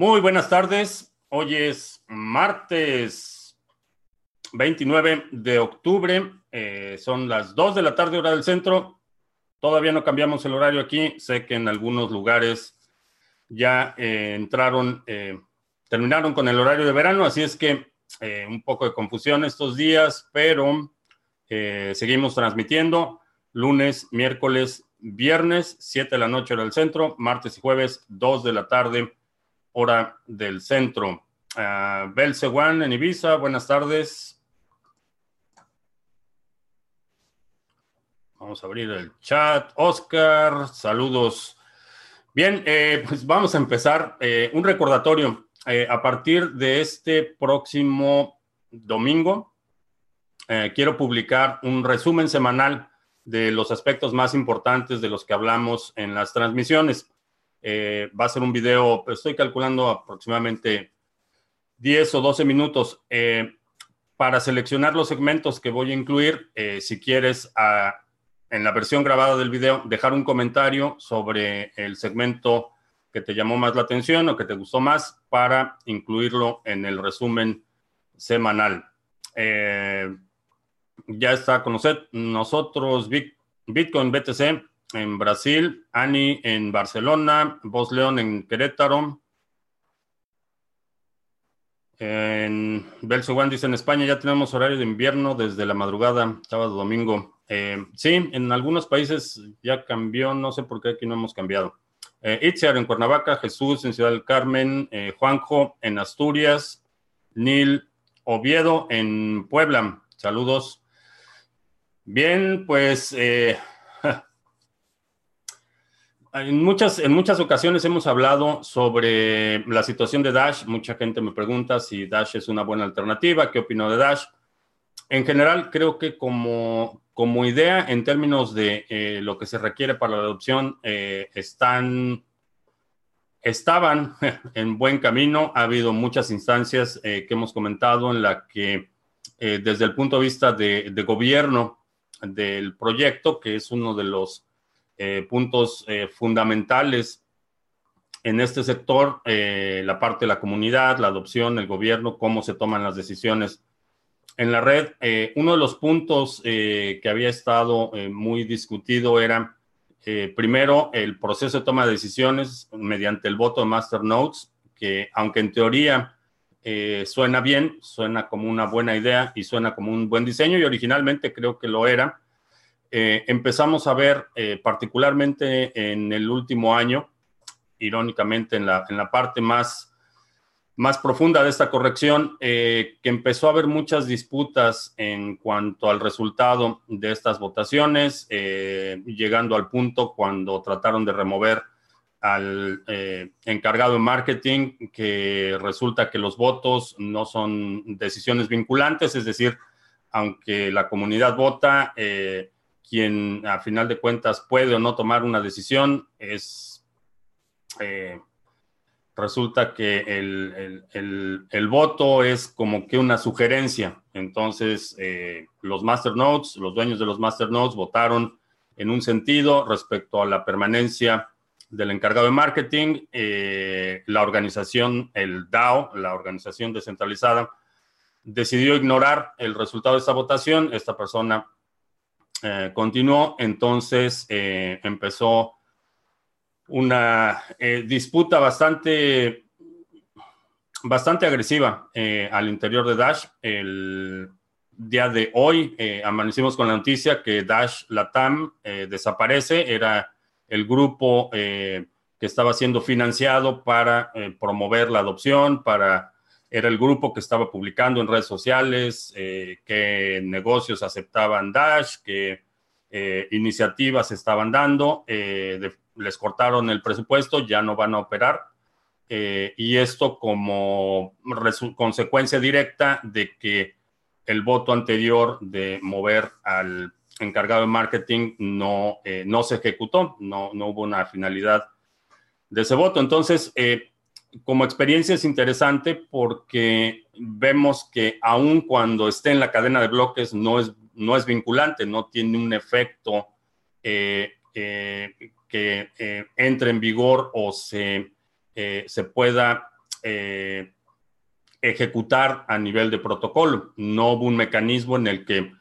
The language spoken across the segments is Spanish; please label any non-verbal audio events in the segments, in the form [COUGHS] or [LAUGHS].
Muy buenas tardes. Hoy es martes 29 de octubre. Eh, son las 2 de la tarde hora del centro. Todavía no cambiamos el horario aquí. Sé que en algunos lugares ya eh, entraron, eh, terminaron con el horario de verano, así es que un poco de confusión estos días, pero seguimos transmitiendo lunes, miércoles, viernes, 7 de la noche hora del centro, martes y jueves, 2 de la tarde hora del centro. Uh, Belcewan en Ibiza, buenas tardes. Vamos a abrir el chat. Oscar, saludos. Bien, eh, pues vamos a empezar. Eh, un recordatorio. Eh, a partir de este próximo domingo, quiero publicar un resumen semanal de los aspectos más importantes de los que hablamos en las transmisiones. Eh, va a ser un video, estoy calculando aproximadamente 10 o 12 minutos. Eh, para seleccionar los segmentos que voy a incluir, eh, si quieres, en la versión grabada del video, dejar un comentario sobre el segmento que te llamó más la atención o que te gustó más para incluirlo en el resumen semanal. ya está con nosotros Bitcoin BTC en Brasil, Ani en Barcelona, Vos León en Querétaro. En Belsewan dice en España ya tenemos horario de invierno desde la madrugada, sábado, domingo. Eh, sí, en algunos países ya cambió, no sé por qué aquí no hemos cambiado. Eh, en Cuernavaca, Jesús en Ciudad del Carmen, eh, Juanjo en Asturias, Nil Oviedo en Puebla. Saludos. Bien, pues eh, en muchas, en muchas ocasiones hemos hablado sobre la situación de Dash. Mucha gente me pregunta si Dash es una buena alternativa, qué opino de Dash. En general, creo que como, como idea, en términos de eh, lo que se requiere para la adopción, eh, están, estaban [LAUGHS] en buen camino. Ha habido muchas instancias eh, que hemos comentado en la que, desde el punto de vista de, de gobierno del proyecto, que es uno de los eh, puntos eh, fundamentales en este sector, eh, la parte de la comunidad, la adopción, el gobierno, cómo se toman las decisiones en la red. uno de los puntos que había estado muy discutido era, primero, el proceso de toma de decisiones mediante el voto de Masternodes, que aunque en teoría suena bien, suena como una buena idea y suena como un buen diseño, y originalmente creo que lo era, eh, empezamos a ver, eh, particularmente en el último año, irónicamente en la, en la parte más, más profunda de esta corrección, eh, que empezó a haber muchas disputas en cuanto al resultado de estas votaciones, llegando al punto cuando trataron de remover al encargado de marketing, que resulta que los votos no son decisiones vinculantes, es decir, aunque la comunidad vota, quien a final de cuentas puede o no tomar una decisión es, eh, resulta que el, voto es como que una sugerencia. Entonces, eh, los masternodes, los dueños de los masternodes votaron en un sentido respecto a la permanencia del encargado de marketing, eh, la organización, el DAO, la organización descentralizada, decidió ignorar el resultado de esta votación. Esta persona eh, continuó, entonces eh, empezó una eh, disputa bastante, bastante agresiva al interior de Dash. El día de hoy amanecimos con la noticia que Dash Latam desaparece, era el grupo que estaba siendo financiado para promover la adopción, para era el grupo que estaba publicando en redes sociales eh, qué negocios aceptaban Dash, qué eh, iniciativas estaban dando, eh, les cortaron el presupuesto, ya no van a operar. y esto como consecuencia directa de que el voto anterior de mover al encargado de marketing no, no se ejecutó, no, no hubo una finalidad de ese voto. Entonces, como experiencia es interesante porque vemos que aun cuando esté en la cadena de bloques no es, no es vinculante, no tiene un efecto eh, eh, que eh, entre en vigor o se, se pueda ejecutar a nivel de protocolo. No hubo un mecanismo en el que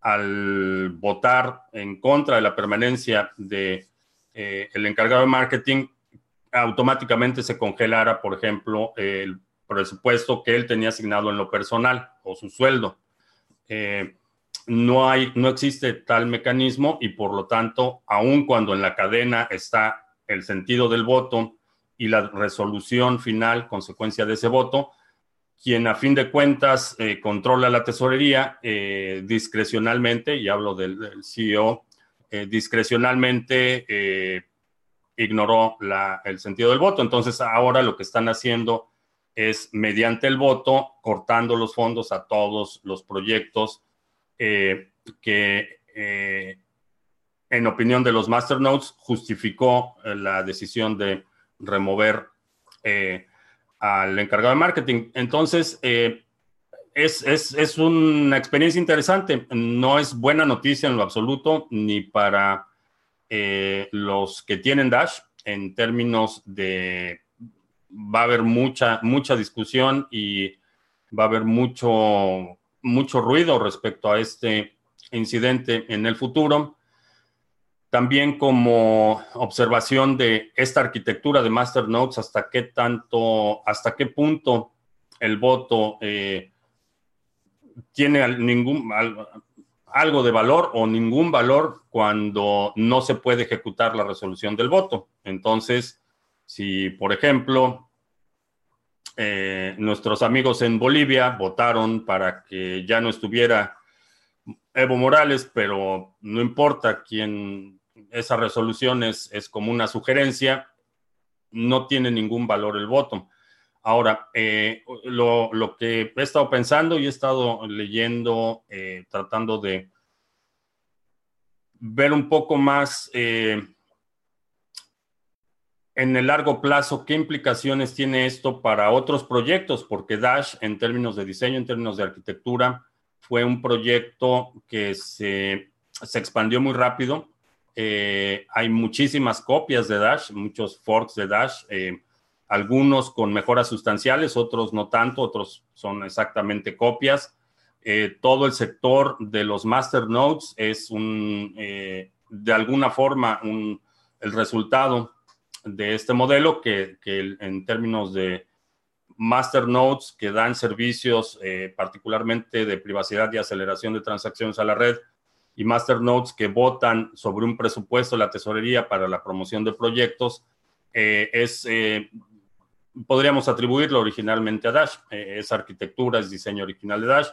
al votar en contra de la permanencia de el encargado de marketing automáticamente se congelara, por ejemplo, el presupuesto que él tenía asignado en lo personal o su sueldo. Eh, no, hay, no existe tal mecanismo y por lo tanto, aun cuando en la cadena está el sentido del voto y la resolución final, consecuencia de ese voto, quien a fin de cuentas eh, controla la tesorería eh, discrecionalmente, y hablo del, del CEO, discrecionalmente ignoró el sentido del voto. Entonces ahora lo que están haciendo es mediante el voto cortando los fondos a todos los proyectos eh, que eh, en opinión de los masternodes justificó eh, la decisión de remover al encargado de marketing. Entonces, es, es, una experiencia interesante. No es buena noticia en lo absoluto, ni para eh, los que tienen Dash en términos de va a haber mucha, mucha discusión y va a haber mucho, mucho ruido respecto a este incidente en el futuro. También como observación de esta arquitectura de Masternodes, hasta qué tanto, hasta qué punto el voto eh, tiene ningún, algo de valor o ningún valor cuando no se puede ejecutar la resolución del voto. Entonces, si, por ejemplo, eh, nuestros amigos en Bolivia votaron para que ya no estuviera Evo Morales, pero no importa quién, esa resolución es, es como una sugerencia, no tiene ningún valor el voto. Ahora, eh, lo, que he estado pensando y he estado leyendo, eh, tratando de ver un poco más eh, en el largo plazo qué implicaciones tiene esto para otros proyectos, porque Dash en términos de diseño, en términos de arquitectura, fue un proyecto que se, se expandió muy rápido. hay muchísimas copias de Dash, muchos forks de Dash algunos con mejoras sustanciales, otros no tanto, otros son exactamente copias. Eh, todo el sector de los master nodes es un, eh, de alguna forma el resultado de este modelo que, en términos de master nodes que dan servicios eh, particularmente de privacidad y aceleración de transacciones a la red y master nodes que votan sobre un presupuesto de la tesorería para la promoción de proyectos es podríamos atribuirlo originalmente a Dash. Eh, esa arquitectura es diseño original de Dash.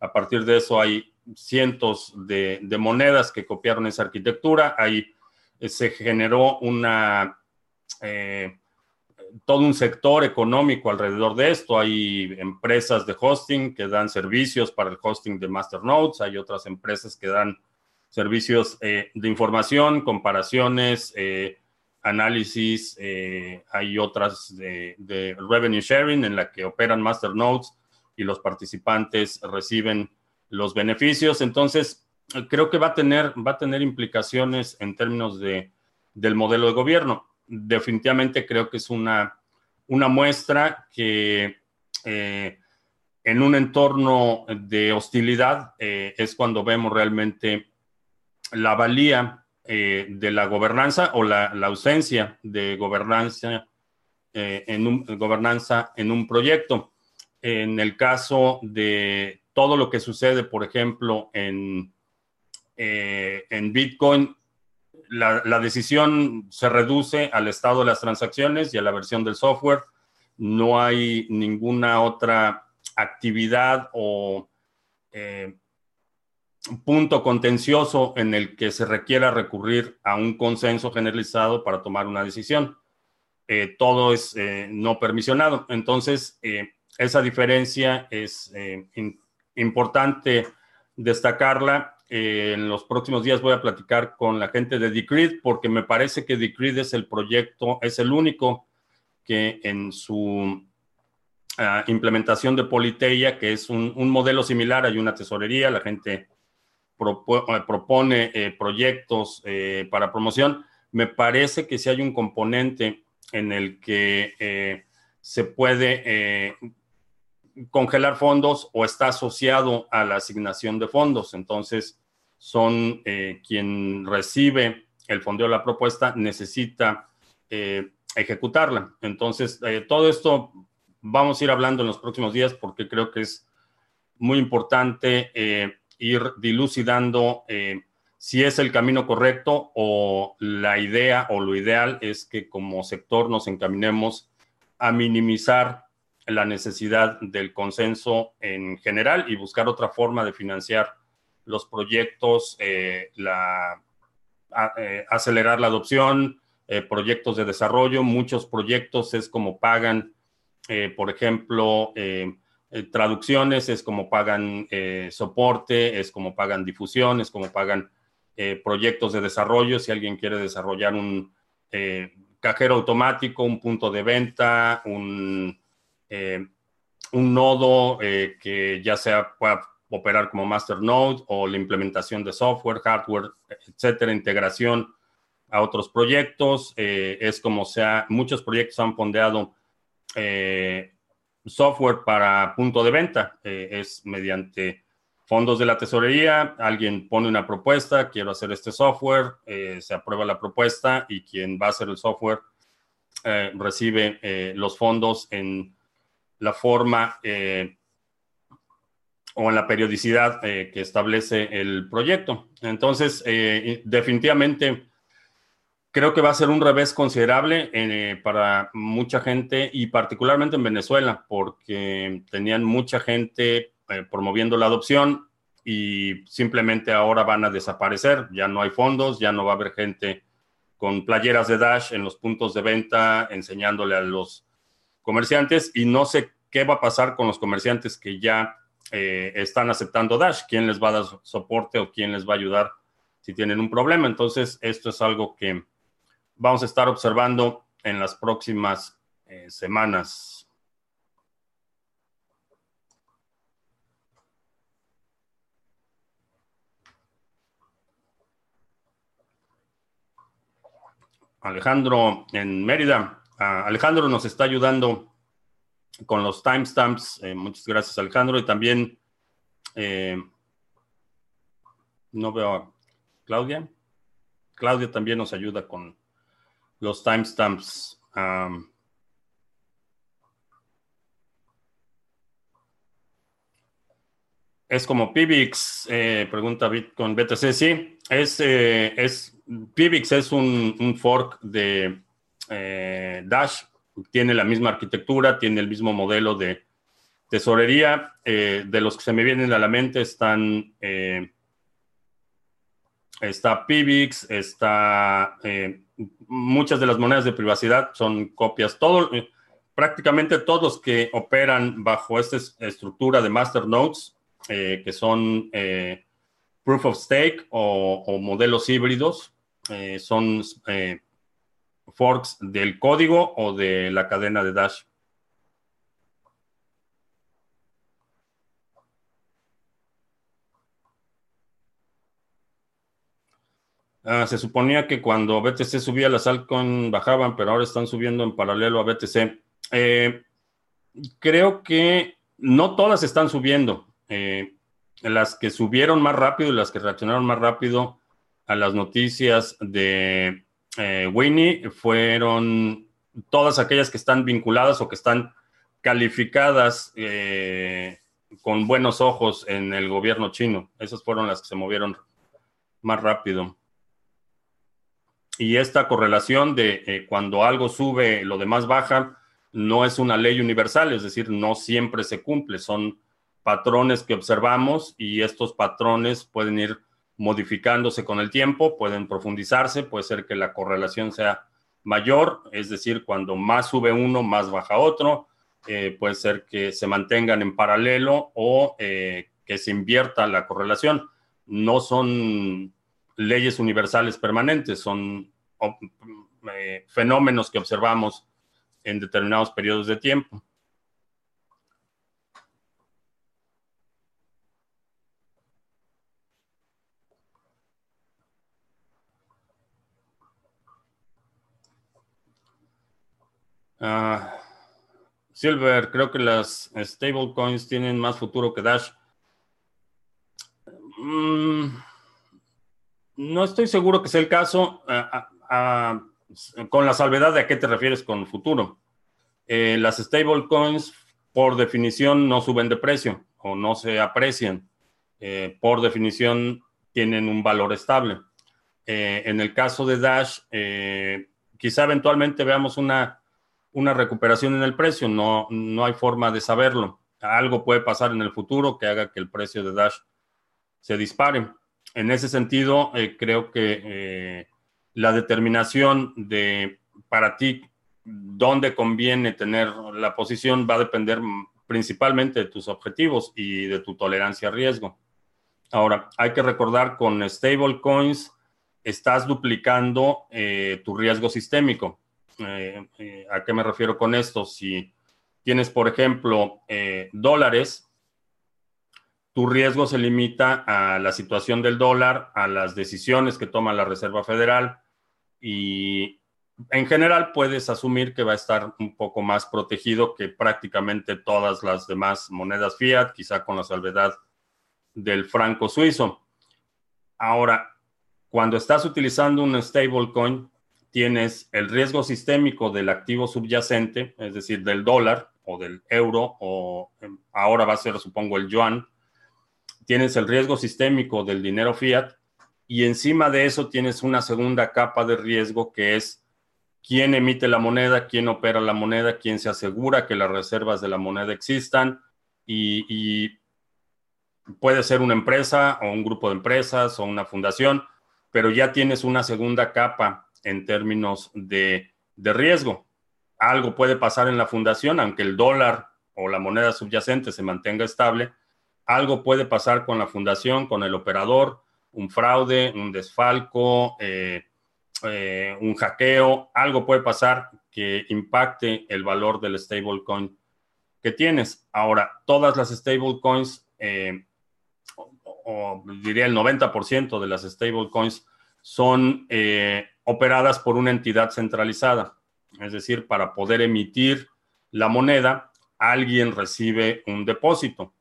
A partir de eso hay cientos de, monedas que copiaron esa arquitectura. Ahí eh, se generó una, eh, todo un sector económico alrededor de esto. Hay empresas de hosting que dan servicios para el hosting de masternodes. Hay otras empresas que dan servicios de información, comparaciones, análisis, eh, hay otras de, revenue sharing en la que operan masternodes y los participantes reciben los beneficios. Entonces, creo que va a tener, va a tener implicaciones en términos de, del modelo de gobierno. Definitivamente creo que es una, una muestra que eh, en un entorno de hostilidad eh, es cuando vemos realmente la valía eh, de la gobernanza o la, ausencia de gobernanza, eh, en un, gobernanza en un proyecto. En el caso de todo lo que sucede, por ejemplo, en, eh, en Bitcoin, la, la, decisión se reduce al estado de las transacciones y a la versión del software. No hay ninguna otra actividad o punto contencioso en el que se requiera recurrir a un consenso generalizado para tomar una decisión. Eh, todo es eh, no permisionado. Entonces, eh, esa diferencia es importante destacarla. en los próximos días voy a platicar con la gente de Decreed porque me parece que Decreed es el proyecto, es el único que en su ah, implementación de Politeia, que es un, un modelo similar, hay una tesorería, la gente eh, propone eh, proyectos eh, para promoción, me parece que si hay un componente en el que se puede congelar fondos o está asociado a la asignación de fondos. Entonces, son quien recibe el fondeo de la propuesta, necesita ejecutarla. Entonces, todo esto vamos a ir hablando en los próximos días porque creo que es muy importante ir dilucidando eh, si es el camino correcto o la idea o lo ideal es que como sector nos encaminemos a minimizar la necesidad del consenso en general y buscar otra forma de financiar los proyectos, eh, la, acelerar la adopción, proyectos de desarrollo. Muchos proyectos es como pagan eh, por ejemplo, eh, eh, traducciones, es como pagan soporte, es como pagan difusión, es como pagan proyectos de desarrollo. Si alguien quiere desarrollar un cajero automático, un punto de venta, un, un nodo que ya sea pueda operar como masternode o la implementación de software, hardware, etcétera, integración a otros proyectos. es como sea, muchos proyectos han fondeado eh, software para punto de venta. Eh, es mediante fondos de la tesorería, alguien pone una propuesta, quiero hacer este software, eh, se aprueba la propuesta y quien va a hacer el software recibe los fondos en la forma o en la periodicidad que establece el proyecto. Entonces, definitivamente creo que va a ser un revés considerable eh, para mucha gente y particularmente en Venezuela, porque tenían mucha gente eh, promoviendo la adopción y simplemente ahora van a desaparecer. Ya no hay fondos, ya no va a haber gente con playeras de Dash en los puntos de venta enseñándole a los comerciantes y no sé qué va a pasar con los comerciantes que ya eh, están aceptando Dash, quién les va a dar soporte o quién les va a ayudar si tienen un problema. Entonces, esto es algo que vamos a estar observando en las próximas eh, semanas. Alejandro en Mérida. Ah, Alejandro nos está ayudando con los timestamps. Eh, muchas gracias, Alejandro. Y también eh, no veo a Claudia. Claudia también nos ayuda con los timestamps. es como Pivix, eh, pregunta con BTC. Sí, es, eh, es es un, fork de eh, Dash. Tiene la misma arquitectura, tiene el mismo modelo de tesorería. de los que se me vienen a la mente están está Pivix, está muchas de las monedas de privacidad son copias. Eh, prácticamente todos que operan bajo esta estructura de masternodes, eh, que son eh, proof of stake o, modelos híbridos, son forks del código o de la cadena de Dash. Ah, se suponía que cuando BTC subía, las altcoins bajaban, pero ahora están subiendo en paralelo a BTC. Eh, creo que no todas están subiendo. Eh, las que subieron más rápido y las que reaccionaron más rápido a las noticias de eh, Winnie fueron todas aquellas que están vinculadas o que están calificadas con buenos ojos en el gobierno chino. Esas fueron las que se movieron más rápido. Y esta correlación de eh, cuando algo sube, lo demás baja, no es una ley universal, es decir, no siempre se cumple, son patrones que observamos y estos patrones pueden ir modificándose con el tiempo, pueden profundizarse, puede ser que la correlación sea mayor, es decir, cuando más sube uno, más baja otro, eh, puede ser que se mantengan en paralelo o eh, que se invierta la correlación. No son leyes universales permanentes, son eh, fenómenos que observamos en determinados periodos de tiempo. Ah, Silver, creo que las stablecoins tienen más futuro que Dash. Mm, no estoy seguro que sea el caso, con la salvedad de a qué te refieres con futuro. Eh, las stablecoins, por definición, no suben de precio o no se aprecian. Eh, por definición, tienen un valor estable. Eh, en el caso de Dash, quizá eventualmente veamos una, una recuperación en el precio, no, no hay forma de saberlo. Algo puede pasar en el futuro que haga que el precio de Dash se dispare. En ese sentido, eh, creo que eh, la determinación de para ti dónde conviene tener la posición va a depender principalmente de tus objetivos y de tu tolerancia a riesgo. Ahora, hay que recordar con stablecoins estás duplicando eh, tu riesgo sistémico. ¿A qué me refiero con esto? Si tienes, por ejemplo, dólares, tu riesgo se limita a la situación del dólar, a las decisiones que toma la Reserva Federal y en general puedes asumir que va a estar un poco más protegido que prácticamente todas las demás monedas fiat, quizá con la salvedad del franco suizo. Ahora, cuando estás utilizando un stablecoin, tienes el riesgo sistémico del activo subyacente, es decir, del dólar o del euro, o em, ahora va a ser, supongo, el yuan, tienes el riesgo sistémico del dinero fiat y encima de eso tienes una segunda capa de riesgo que es quién emite la moneda, quién opera la moneda, quién se asegura que las reservas de la moneda existan y, puede ser una empresa o un grupo de empresas o una fundación, pero ya tienes una segunda capa en términos de, riesgo. Algo puede pasar en la fundación, aunque el dólar o la moneda subyacente se mantenga estable, algo puede pasar con la fundación, con el operador, un fraude, un desfalco, eh, eh, un hackeo, algo puede pasar que impacte el valor del stablecoin que tienes. Ahora, todas las stablecoins, eh, o, diría el 90% de las stablecoins, son operadas por una entidad centralizada. Es decir, para poder emitir la moneda, alguien recibe un depósito.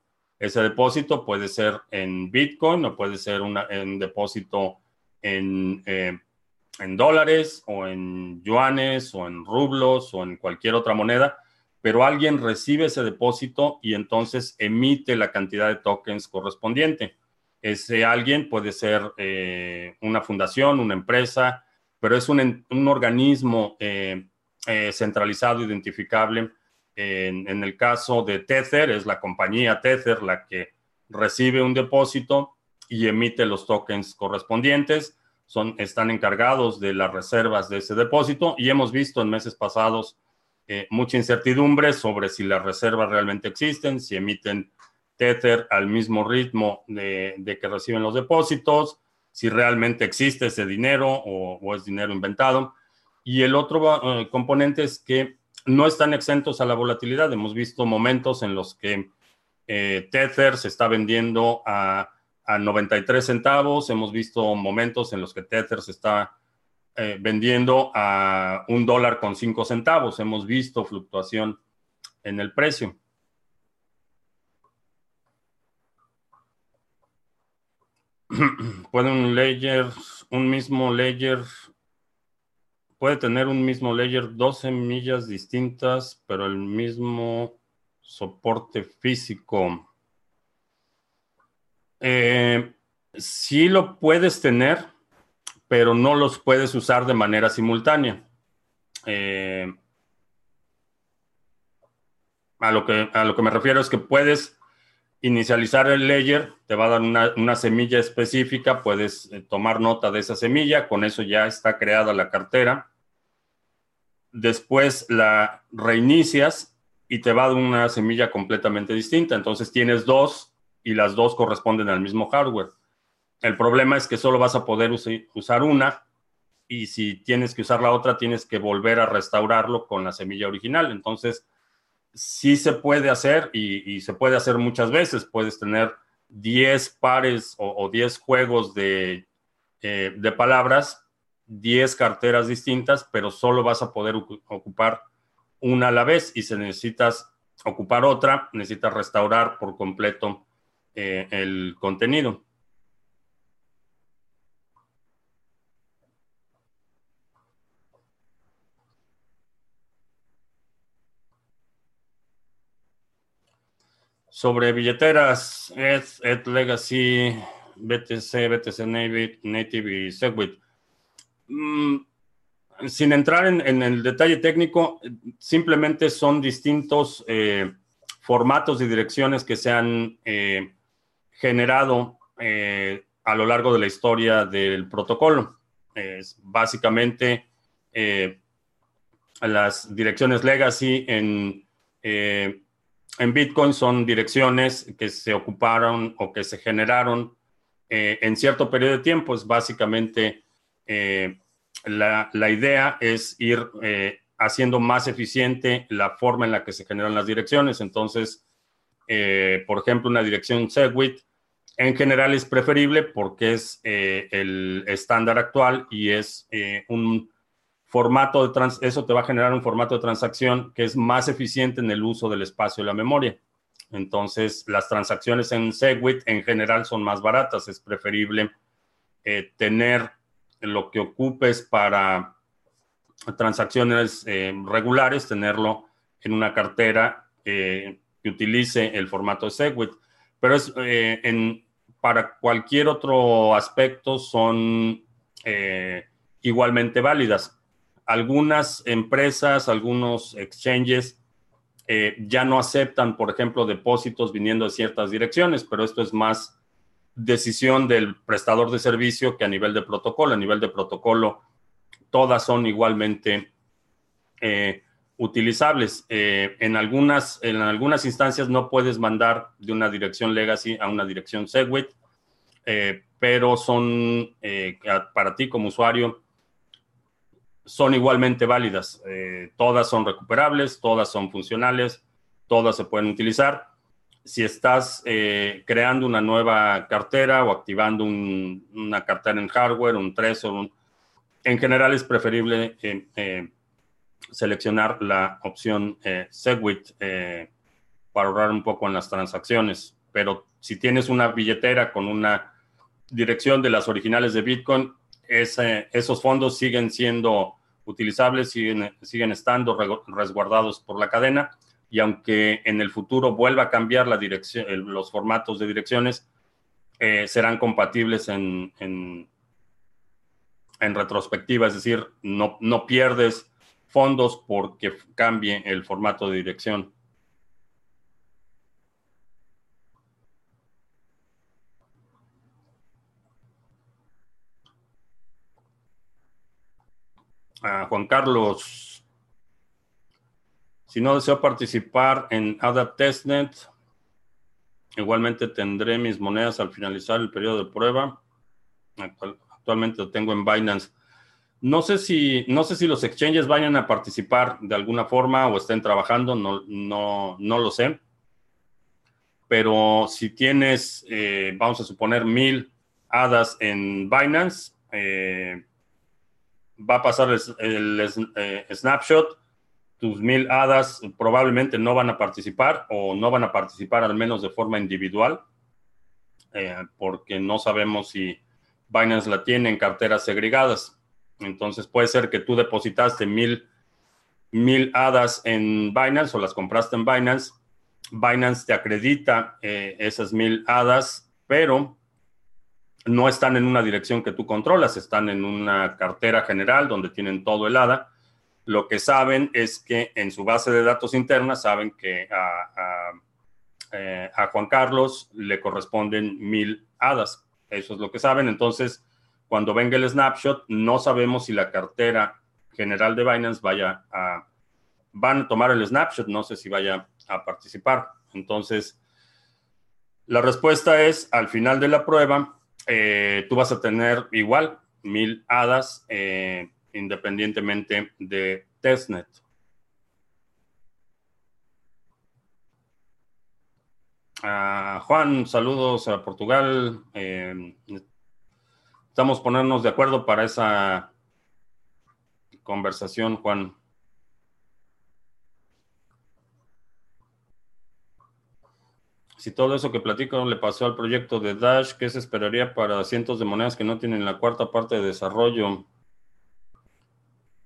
Ese depósito puede ser en Bitcoin o puede ser un depósito en, eh, en dólares o en yuanes o en rublos o en cualquier otra moneda, pero alguien recibe ese depósito y entonces emite la cantidad de tokens correspondiente. Ese alguien puede ser eh, una fundación, una empresa, pero es un, un organismo eh, centralizado, identificable, en, el caso de Tether, es la compañía Tether la que recibe un depósito y emite los tokens correspondientes. Son, están encargados de las reservas de ese depósito y hemos visto en meses pasados eh, mucha incertidumbre sobre si las reservas realmente existen, si emiten Tether al mismo ritmo de, que reciben los depósitos, si realmente existe ese dinero o, es dinero inventado. Y el otro eh, componente es que no están exentos a la volatilidad. Hemos visto momentos en los que eh, Tether se está vendiendo a, 93 centavos. Hemos visto momentos en los que Tether se está eh, vendiendo a un dólar con cinco centavos. Hemos visto fluctuación en el precio. [CLEARS THROAT] Puede un layer, un mismo layer puede tener un mismo layer 12 millas distintas, pero el mismo soporte físico. Eh, sí lo puedes tener, pero no los puedes usar de manera simultánea. Eh, a, lo que, a lo que me refiero es que puedes inicializar el layer, te va a dar una, una semilla específica, puedes eh, tomar nota de esa semilla, con eso ya está creada la cartera después la reinicias y te va a dar una semilla completamente distinta. Entonces tienes dos y las dos corresponden al mismo hardware. El problema es que solo vas a poder usar una y si tienes que usar la otra, tienes que volver a restaurarlo con la semilla original. Entonces, sí se puede hacer y, se puede hacer muchas veces. Puedes tener 10 pares o, 10 juegos de, eh, de palabras 10 carteras distintas, pero solo vas a poder ocupar una a la vez y si necesitas ocupar otra, necesitas restaurar por completo eh, el contenido. Sobre billeteras, Ed, Legacy, BTC, BTC Native, y Segwit. Mm, sin entrar en, el detalle técnico, simplemente son distintos eh, formatos y direcciones que se han eh, generado eh, a lo largo de la historia del protocolo. Es básicamente las direcciones legacy en en Bitcoin son direcciones que se ocuparon o que se generaron en cierto periodo de tiempo. Es básicamente eh, la, idea es ir eh, haciendo más eficiente la forma en la que se generan las direcciones. Entonces, por ejemplo, una dirección Segwit en general es preferible porque es el estándar actual y es un formato de trans eso te va a generar un formato de transacción que es más eficiente en el uso del espacio y la memoria. Entonces, las transacciones en Segwit en general son más baratas. Es preferible eh, tener lo que ocupes para transacciones eh, regulares, tenerlo en una cartera eh, que utilice el formato de Segwit. Pero es, en, para cualquier otro aspecto son igualmente válidas algunas empresas, algunos exchanges eh, ya no aceptan, por ejemplo, depósitos viniendo de ciertas direcciones, pero esto es más decisión del prestador de servicio que a nivel de protocolo. A nivel de protocolo, todas son igualmente eh, utilizables. Eh, en, algunas, en algunas instancias no puedes mandar de una dirección legacy a una dirección Segwit, pero son para ti como usuario son igualmente válidas. Eh, todas son recuperables, todas son funcionales, todas se pueden utilizar. Si estás eh, creando una nueva cartera o activando una cartera en hardware, un Trezor, en general es preferible eh, seleccionar la opción Segwit para ahorrar un poco en las transacciones. Pero si tienes una billetera con una dirección de las originales de Bitcoin, esos fondos siguen siendo utilizables, siguen, siguen estando resguardados por la cadena y aunque en el futuro vuelva a cambiar los formatos de direcciones, eh, serán compatibles en, en, retrospectiva, es decir, no, no pierdes fondos porque cambie el formato de dirección. Juan Carlos. Si no deseo participar en Adapt Testnet, igualmente tendré mis monedas al finalizar el periodo de prueba. Actualmente lo tengo en Binance. No sé si, no sé si los exchanges vayan a participar de alguna forma o estén trabajando, no, no, no lo sé. Pero si tienes, eh, vamos a suponer, mil hadas en Binance, eh, va a pasar el, eh, snapshot, tus mil hadas probablemente no van a participar o no van a participar al menos de forma individual, eh, porque no sabemos si Binance la tiene en carteras segregadas. Entonces puede ser que tú depositaste mil, mil hadas en Binance o las compraste en Binance. Binance te acredita eh, esas mil hadas, pero no están en una dirección que tú controlas, están en una cartera general donde tienen todo el ADA. Lo que saben es que en su base de datos interna saben que a, eh, Juan Carlos le corresponden mil hadas. Eso es lo que saben. Entonces, cuando venga el snapshot, no sabemos si la cartera general de Binance vaya a... Van a tomar el snapshot, no sé si vaya a participar. Entonces, la respuesta es, al final de la prueba, eh, tú vas a tener igual mil hadas eh, independientemente de testnet. Ah, Juan, saludos a Portugal. Eh, estamos ponernos de acuerdo para esa conversación, Juan. Si todo eso que platico le pasó al proyecto de Dash, ¿qué se esperaría para cientos de monedas que no tienen la cuarta parte de desarrollo?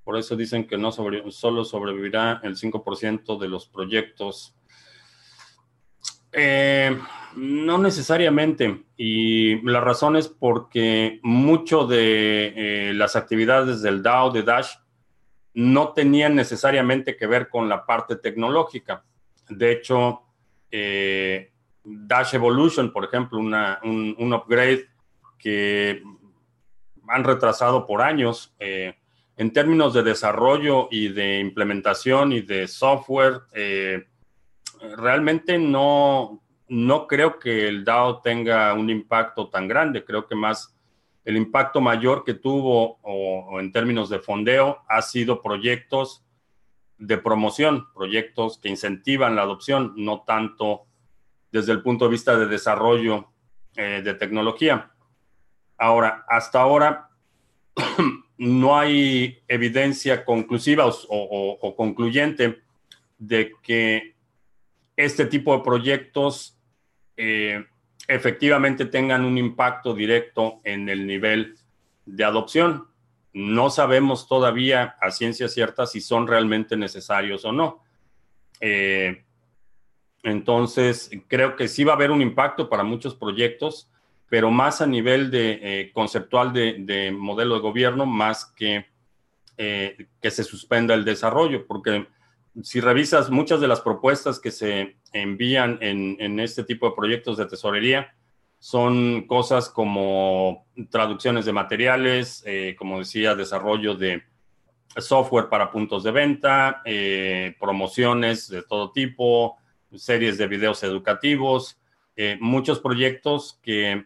Por eso dicen que no solo sobrevivirá el 5% de los proyectos. Eh, no necesariamente. Y la razón es porque mucho de eh, las actividades del DAO de Dash no tenían necesariamente que ver con la parte tecnológica. De hecho, eh, Dash Evolution, por ejemplo, un, upgrade que han retrasado por años. En términos de desarrollo y de implementación y de software, realmente no, no creo que el DAO tenga un impacto tan grande. Creo que más el impacto mayor que tuvo o, en términos de fondeo ha sido proyectos de promoción, proyectos que incentivan la adopción, no tanto desde el punto de vista de desarrollo eh, de tecnología. Ahora, hasta ahora no hay evidencia conclusiva o concluyente de que este tipo de proyectos eh, efectivamente tengan un impacto directo en el nivel de adopción. No sabemos todavía a ciencia cierta si son realmente necesarios o no. Eh, entonces, creo que sí va a haber un impacto para muchos proyectos, pero más a nivel de, eh, conceptual de, modelo de gobierno, más que que se suspenda el desarrollo, porque si revisas muchas de las propuestas que se envían en, este tipo de proyectos de tesorería, son cosas como traducciones de materiales, eh, como decía, desarrollo de software para puntos de venta, eh, promociones de todo tipo, series de videos educativos, eh, muchos proyectos que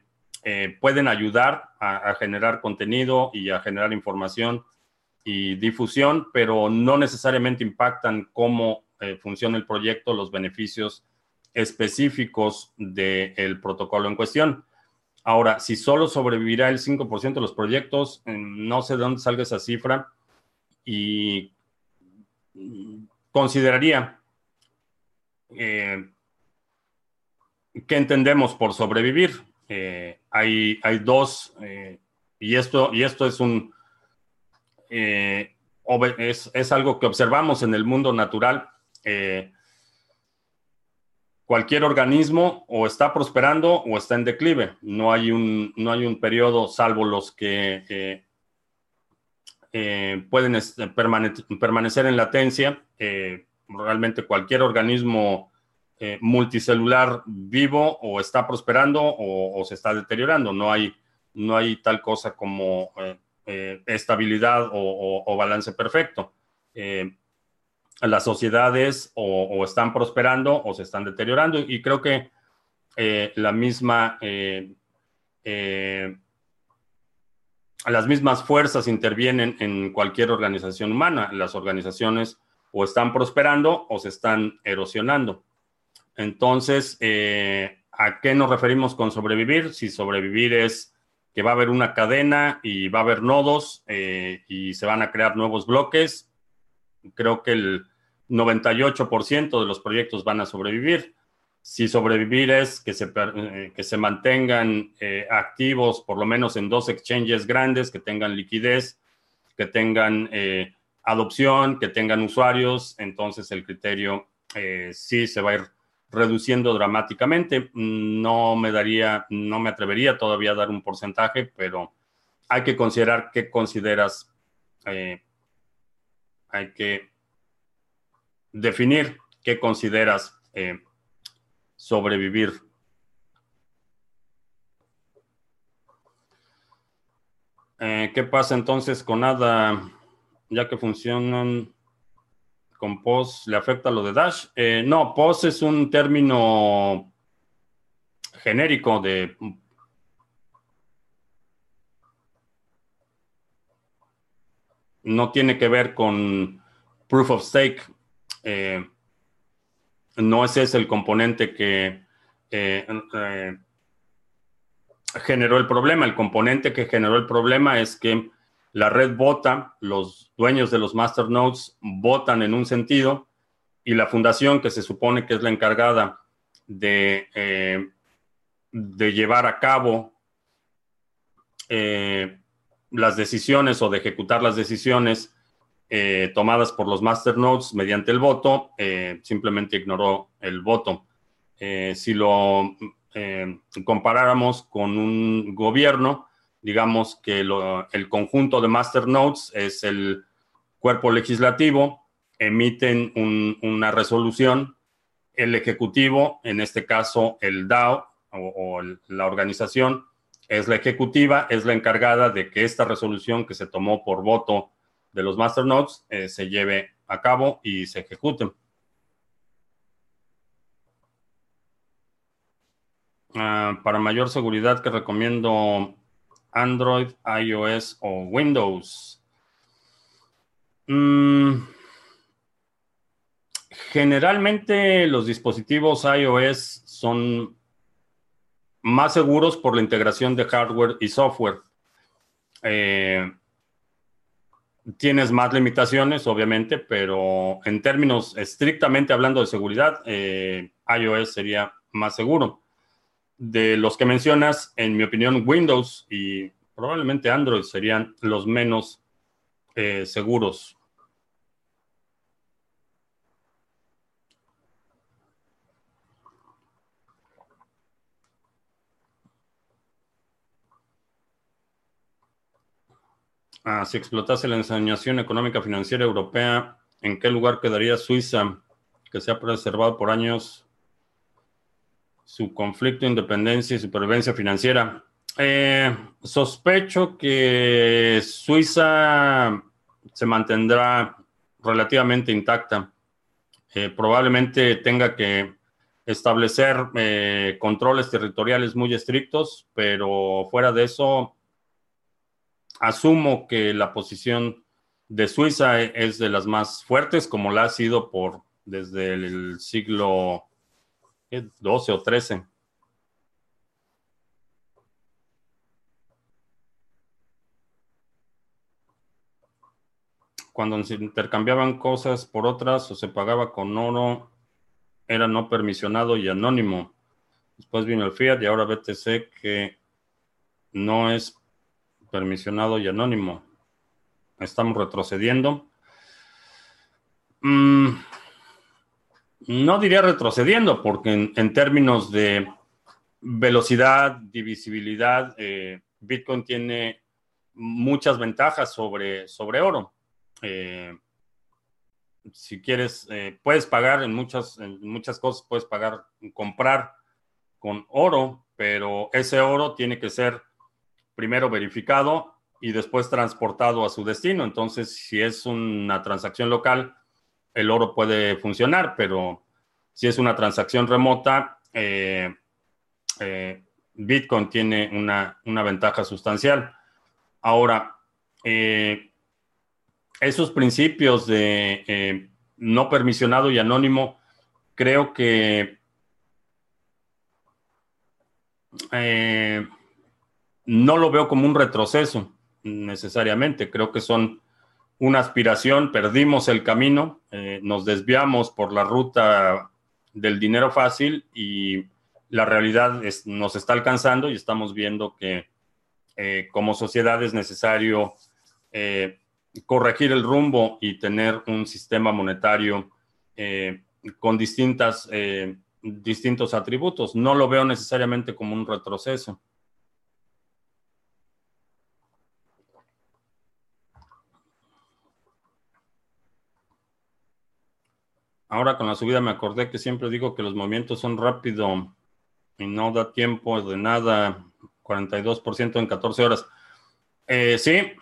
pueden ayudar a, generar contenido y a generar información y difusión, pero no necesariamente impactan cómo eh, funciona el proyecto, los beneficios específicos del protocolo en cuestión. Ahora, si solo sobrevivirá el 5% de los proyectos, eh, no sé de dónde salga esa cifra y consideraría eh, qué entendemos por sobrevivir. Hay, hay dos, y, esto, y esto es un eh, es, algo que observamos en el mundo natural. Eh, cualquier organismo o está prosperando o está en declive. No hay un, no hay un periodo, salvo los que eh, pueden permanecer en latencia. realmente cualquier organismo multicelular vivo o está prosperando o, se está deteriorando. No hay, no hay tal cosa como eh, estabilidad o, balance perfecto. Eh, las sociedades o, están prosperando o se están deteriorando y creo que eh, la misma, las mismas fuerzas intervienen en cualquier organización humana. Las organizaciones o están prosperando o se están erosionando. Entonces, ¿a qué nos referimos con sobrevivir? Si sobrevivir es que va a haber una cadena y va a haber nodos eh, y se van a crear nuevos bloques. Creo que el 98% de los proyectos van a sobrevivir. Si sobrevivir es que se, eh, que se mantengan eh, activos por lo menos en dos exchanges grandes, que tengan liquidez, que tengan adopción, que tengan usuarios, entonces el criterio sí se va a ir reduciendo dramáticamente. No me daría, no me atrevería todavía a dar un porcentaje, pero hay que considerar qué consideras, eh, hay que definir qué consideras eh, sobrevivir. Eh, ¿Qué pasa entonces con nada, ya que funcionan? Con POS le afecta lo de Dash. Eh, no, POS es un término genérico de... No tiene que ver con proof of stake. Eh, no ese es el componente que eh, generó el problema. El componente que generó el problema es que la red vota, los dueños de los masternodes votan en un sentido y la fundación que se supone que es la encargada de, eh, llevar a cabo eh, las decisiones o de ejecutar las decisiones eh, tomadas por los masternodes mediante el voto, simplemente ignoró el voto. si lo comparáramos con un gobierno, digamos que el conjunto de masternodes es el cuerpo legislativo, emiten una resolución, el ejecutivo, en este caso el DAO o, la organización, es la ejecutiva, es la encargada de que esta resolución que se tomó por voto de los masternodes eh, se lleve a cabo y se ejecute. Ah, para mayor seguridad que recomiendo Android, iOS o Windows. Mm, generalmente los dispositivos iOS son más seguros por la integración de hardware y software. Eh, tienes más limitaciones, obviamente, pero en términos estrictamente hablando de seguridad, eh, iOS sería más seguro. De los que mencionas, en mi opinión, Windows y probablemente Android serían los menos eh, seguros. Ah, si explotase la enseñación económica financiera europea, ¿en qué lugar quedaría Suiza, que se ha preservado por años su conflicto, independencia y supervivencia financiera? Eh, sospecho que Suiza se mantendrá relativamente intacta. Eh, probablemente tenga que establecer eh, controles territoriales muy estrictos, pero fuera de eso, asumo que la posición de Suiza es de las más fuertes, como la ha sido por desde el siglo XII o XIII. Cuando se intercambiaban cosas por otras o se pagaba con oro, era no permisionado y anónimo. Después vino el Fiat y ahora BTC que no es permisionado y anónimo. Estamos retrocediendo. Mm, no diría retrocediendo, porque en, términos de velocidad, divisibilidad, eh, Bitcoin tiene muchas ventajas sobre, sobre oro. Eh, si quieres, eh, puedes pagar en muchas, en muchas cosas, puedes pagar, comprar con oro, pero ese oro tiene que ser primero verificado y después transportado a su destino. Entonces, si es una transacción local, el oro puede funcionar, pero si es una transacción remota, eh, eh, Bitcoin tiene una, ventaja sustancial. Ahora, eh, esos principios de no permisionado y anónimo, creo que no lo veo como un retroceso necesariamente. Creo que son una aspiración, perdimos el camino, eh, nos desviamos por la ruta del dinero fácil y la realidad nos está alcanzando y estamos viendo que eh, como sociedad es necesario eh, corregir el rumbo y tener un sistema monetario con distintas, distintos atributos. No lo veo necesariamente como un retroceso. Ahora con la subida me acordé que siempre digo que los movimientos son rápido y no da tiempo de nada, 42% en 14 horas. Eh, sí,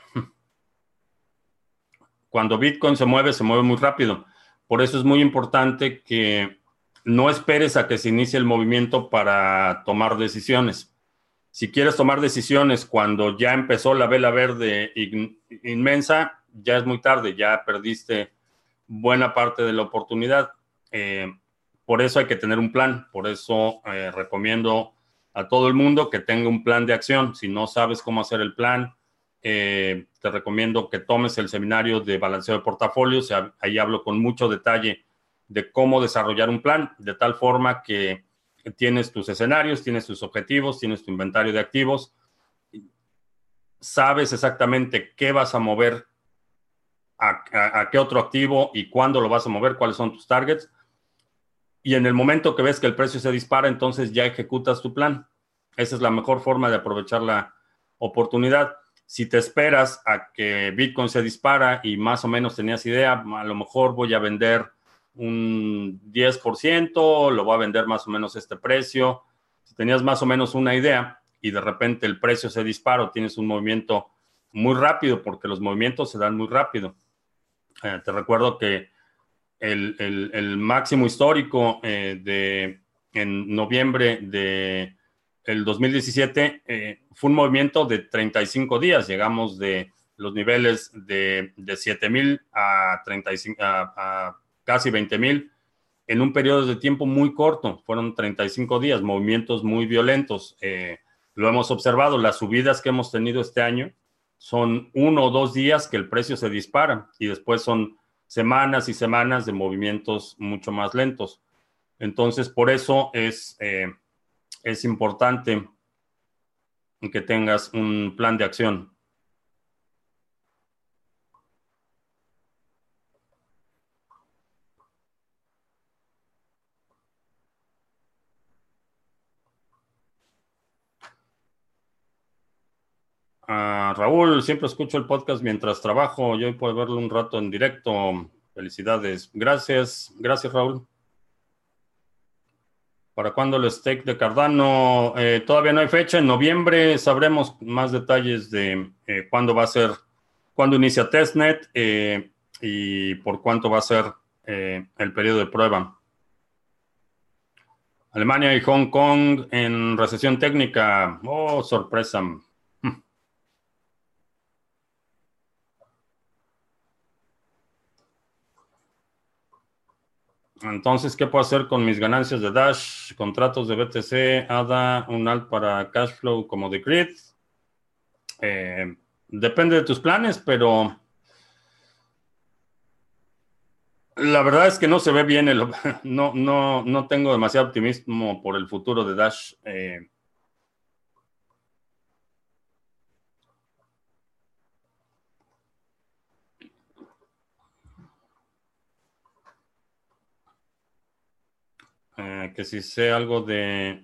cuando Bitcoin se mueve, se mueve muy rápido. Por eso es muy importante que no esperes a que se inicie el movimiento para tomar decisiones. Si quieres tomar decisiones cuando ya empezó la vela verde inmensa, ya es muy tarde, ya perdiste buena parte de la oportunidad. Eh, por eso hay que tener un plan, por eso eh, recomiendo a todo el mundo que tenga un plan de acción. Si no sabes cómo hacer el plan, eh, te recomiendo que tomes el seminario de balanceo de portafolios. Ahí hablo con mucho detalle de cómo desarrollar un plan, de tal forma que tienes tus escenarios, tienes tus objetivos, tienes tu inventario de activos, sabes exactamente qué vas a mover, a, qué otro activo y cuándo lo vas a mover, cuáles son tus targets. Y en el momento que ves que el precio se dispara, entonces ya ejecutas tu plan. Esa es la mejor forma de aprovechar la oportunidad. Si te esperas a que Bitcoin se dispara y más o menos tenías idea, a lo mejor voy a vender un 10%, lo voy a vender más o menos este precio. Si tenías más o menos una idea y de repente el precio se dispara, tienes un movimiento muy rápido, porque los movimientos se dan muy rápido. Eh, te recuerdo que el, máximo histórico eh, de, en noviembre de el 2017 eh, fue un movimiento de 35 días. Llegamos de los niveles de, de 7 mil a, 35, a casi 20 mil en un periodo de tiempo muy corto, fueron 35 días, movimientos muy violentos. Eh, lo hemos observado, las subidas que hemos tenido este año son uno o dos días que el precio se dispara y después son semanas y semanas de movimientos mucho más lentos. Entonces, por eso es, eh, es importante que tengas un plan de acción. Raúl, siempre escucho el podcast mientras trabajo. Yo puedo verlo un rato en directo. Felicidades. Gracias. Gracias, Raúl. ¿Para cuándo el stake de Cardano? Eh, todavía no hay fecha. En noviembre sabremos más detalles de eh, cuándo va a ser, cuándo inicia testnet eh, y por cuánto va a ser el periodo de prueba. Alemania y Hong Kong en recesión técnica. Oh, sorpresa. Entonces, ¿qué puedo hacer con mis ganancias de Dash, contratos de BTC, ADA, un alt para cash flow como de Grid? Eh, depende de tus planes, pero la verdad es que no se ve bien, el, [LAUGHS] no, no, no tengo demasiado optimismo por el futuro de Dash. Eh, Eh, que si sé algo de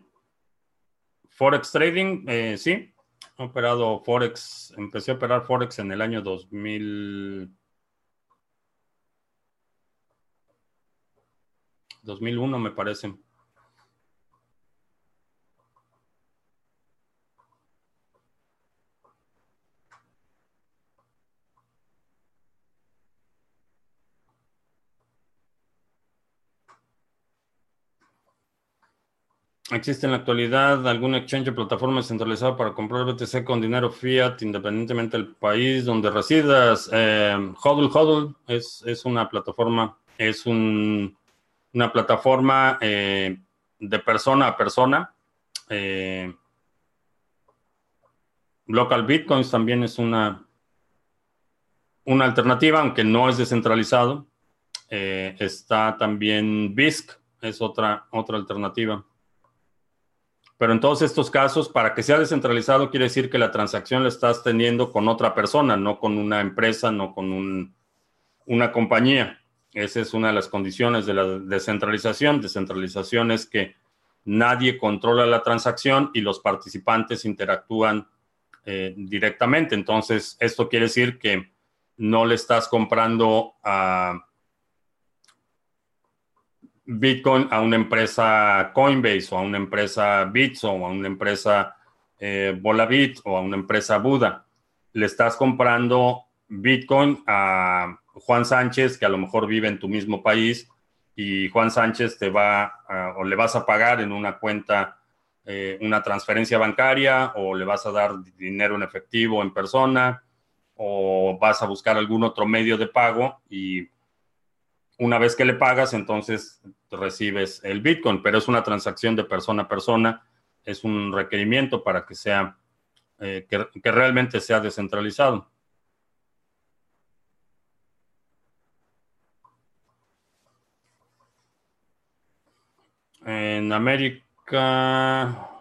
Forex Trading, eh, sí, he operado Forex, empecé a operar Forex en el año 2000, 2001 me parece. ¿Existe en la actualidad algún exchange o plataforma centralizada para comprar BTC con dinero fiat independientemente del país donde residas? Eh, Hodl Hodl es, una plataforma, es una plataforma eh, de persona a persona. Eh, Local Bitcoins también es una, una alternativa, aunque no es descentralizado. Eh, está también BISC, es otra, otra alternativa. Pero en todos estos casos, para que sea descentralizado, quiere decir que la transacción la estás teniendo con otra persona, no con una empresa, no con una compañía. Esa es una de las condiciones de la descentralización. Descentralización es que nadie controla la transacción y los participantes interactúan eh, directamente. Entonces, esto quiere decir que no le estás comprando a Bitcoin a una empresa Coinbase o a una empresa Bits o a una empresa eh, Volabit o a una empresa Buda. Le estás comprando Bitcoin a Juan Sánchez, que a lo mejor vive en tu mismo país, y Juan Sánchez te va o le vas a pagar en una cuenta eh, una transferencia bancaria o le vas a dar dinero en efectivo en persona o vas a buscar algún otro medio de pago y una vez que le pagas, entonces recibes el Bitcoin, pero es una transacción de persona a persona, es un requerimiento para que sea, eh, que, realmente sea descentralizado. En América,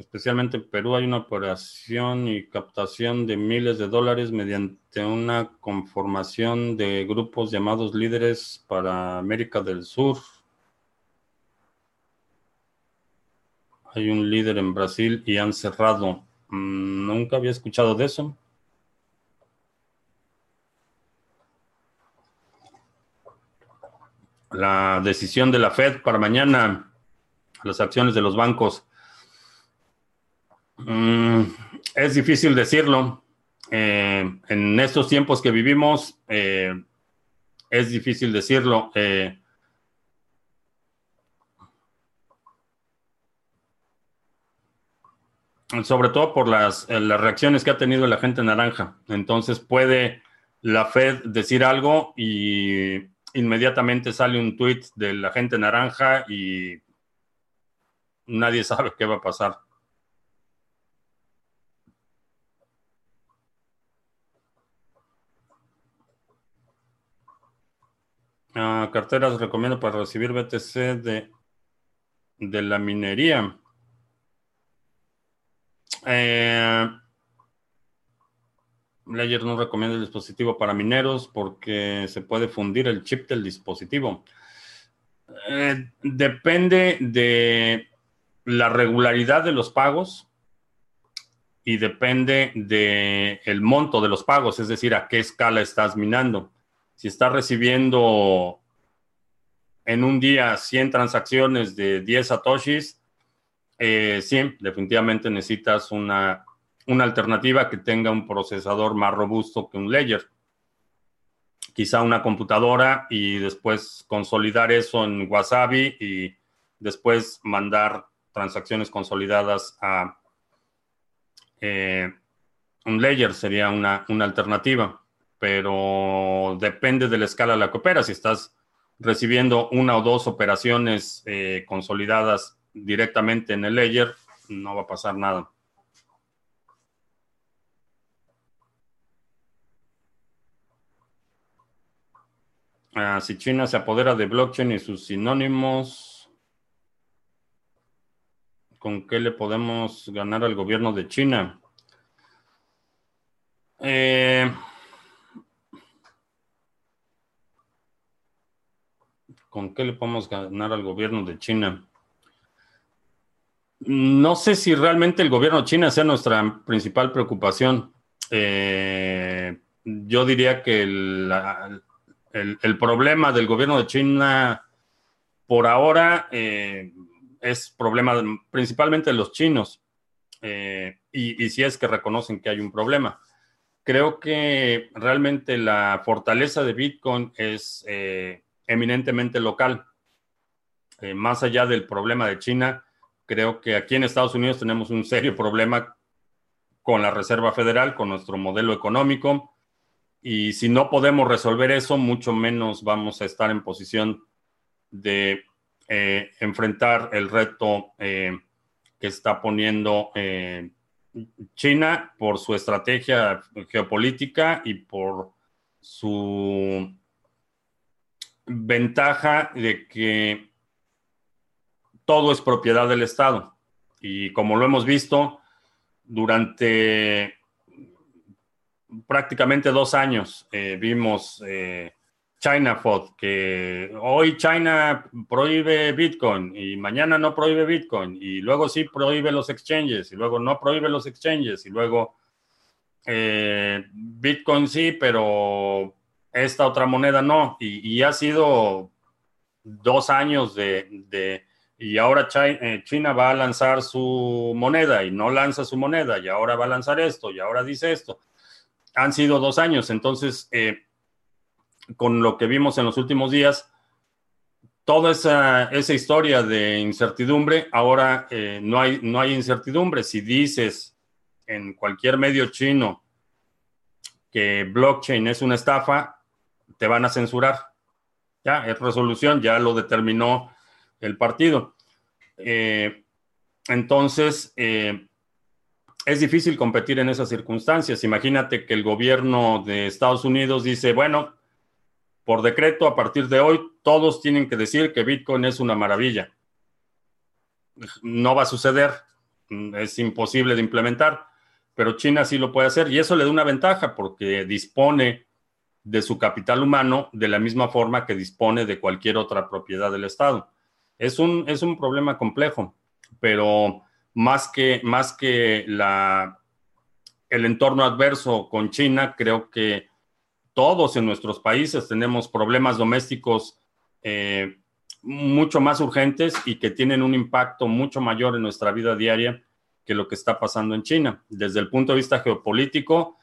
especialmente en Perú, hay una operación y captación de miles de dólares mediante una conformación de grupos llamados líderes para América del Sur. Hay un líder en Brasil y han cerrado. Mm, nunca había escuchado de eso. La decisión de la Fed para mañana, las acciones de los bancos. Mm, es difícil decirlo. Eh, en estos tiempos que vivimos, eh, es difícil decirlo. Eh, sobre todo por las, las, reacciones que ha tenido la gente naranja. Entonces puede la Fed decir algo y inmediatamente sale un tweet de la gente naranja y nadie sabe qué va a pasar. Ah, carteras recomiendo para recibir BTC de, de la minería. Eh, Ledger no recomienda el dispositivo para mineros porque se puede fundir el chip del dispositivo. Eh, depende de la regularidad de los pagos y depende de el monto de los pagos, es decir, a qué escala estás minando. Si estás recibiendo en un día 100 transacciones de 10 satoshis, eh, sí, definitivamente necesitas una una alternativa que tenga un procesador más robusto que un Ledger. Quizá una computadora y después consolidar eso en Wasabi y después mandar transacciones consolidadas a eh, un Ledger sería una, alternativa, pero depende de la escala a la que operas. Si estás recibiendo una o dos operaciones eh, consolidadas directamente en el Ledger, no va a pasar nada. Ah, si China se apodera de blockchain y sus sinónimos, ¿con qué le podemos ganar al gobierno de China? Eh, ¿Con qué le podemos ganar al gobierno de China? No sé si realmente el gobierno de China sea nuestra principal preocupación. Eh, yo diría que el, problema del gobierno de China por ahora eh, es problema principalmente de los chinos. Eh, y, si es que reconocen que hay un problema. Creo que realmente la fortaleza de Bitcoin es eminentemente local. más allá del problema de China, creo que aquí en Estados Unidos tenemos un serio problema con la Reserva Federal, con nuestro modelo económico, y si no podemos resolver eso, mucho menos vamos a estar en posición de eh, enfrentar el reto eh, que está poniendo eh, China por su estrategia geopolítica y por su ventaja de que todo es propiedad del Estado. Y como lo hemos visto durante prácticamente dos años eh, vimos eh, China FOD, que hoy China prohíbe Bitcoin y mañana no prohíbe Bitcoin y luego sí prohíbe los exchanges y luego no prohíbe los exchanges y luego eh, Bitcoin sí, pero esta otra moneda no. Y, ha sido dos años de, y ahora China va a lanzar su moneda y no lanza su moneda y ahora va a lanzar esto y ahora dice esto han sido dos años, entonces, eh, con lo que vimos en los últimos días, toda esa, esa historia de incertidumbre, ahora eh, no, hay, no hay incertidumbre. Si dices en cualquier medio chino que blockchain es una estafa, te van a censurar. Ya, es resolución, ya lo determinó el partido. Eh, entonces, es difícil competir en esas circunstancias. Imagínate que el gobierno de Estados Unidos dice, bueno, por decreto, a partir de hoy, todos tienen que decir que Bitcoin es una maravilla. no va a suceder, es imposible de implementar, pero China sí lo puede hacer y eso le da una ventaja porque dispone de su capital humano de la misma forma que dispone de cualquier otra propiedad del Estado. Es un, es un problema complejo, pero más que, más que la, el entorno adverso con China, creo que todos en nuestros países tenemos problemas domésticos eh, mucho más urgentes y que tienen un impacto mucho mayor en nuestra vida diaria que lo que está pasando en China. Desde el punto de vista geopolítico,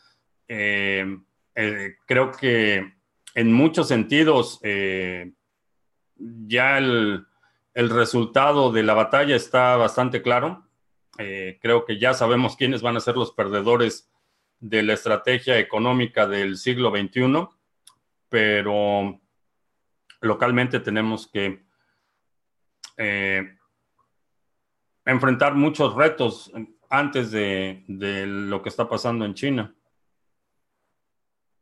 eh, eh, creo que en muchos sentidos ya el, resultado de la batalla está bastante claro. creo que ya sabemos quiénes van a ser los perdedores de la estrategia económica del siglo XXI, pero localmente tenemos que eh, enfrentar muchos retos antes de, lo que está pasando en China.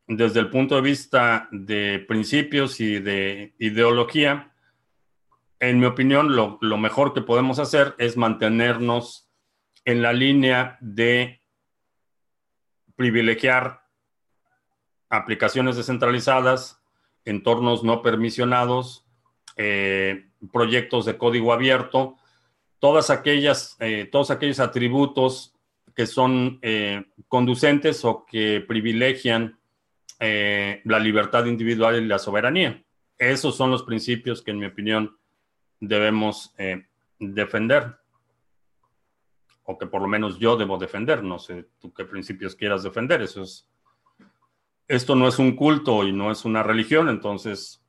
Desde el punto de vista de principios y de ideología, en mi opinión, lo, mejor que podemos hacer es mantenernos en la línea de privilegiar aplicaciones descentralizadas, entornos no permisionados, eh, proyectos de código abierto, todas aquellas, eh, todos aquellos atributos que son eh, conducentes o que privilegian la libertad individual y la soberanía. Esos son los principios que, en mi opinión, debemos defender o que por lo menos yo debo defender. No sé tú qué principios quieras defender. Eso es. Esto no es un culto y no es una religión, entonces.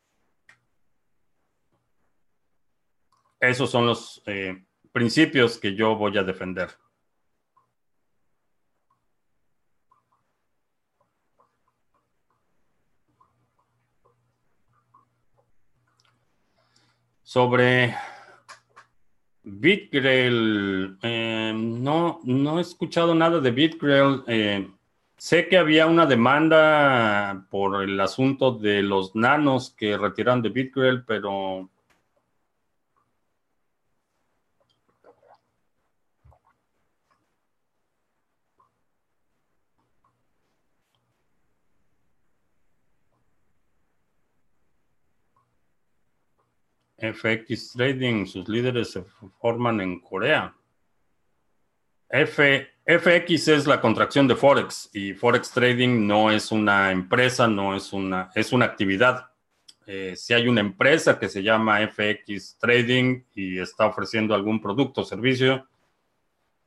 Esos son los eh, principios que yo voy a defender. Sobre BitGrail, eh, no, no he escuchado nada de BitGrail. Eh, sé que había una demanda por el asunto de los nanos que retiran de BitGrail, pero FX Trading, sus líderes se forman en Corea. FX es la contracción de Forex y Forex Trading no es una empresa, no es una, es una actividad. Eh, si hay una empresa que se llama FX Trading y está ofreciendo algún producto o servicio,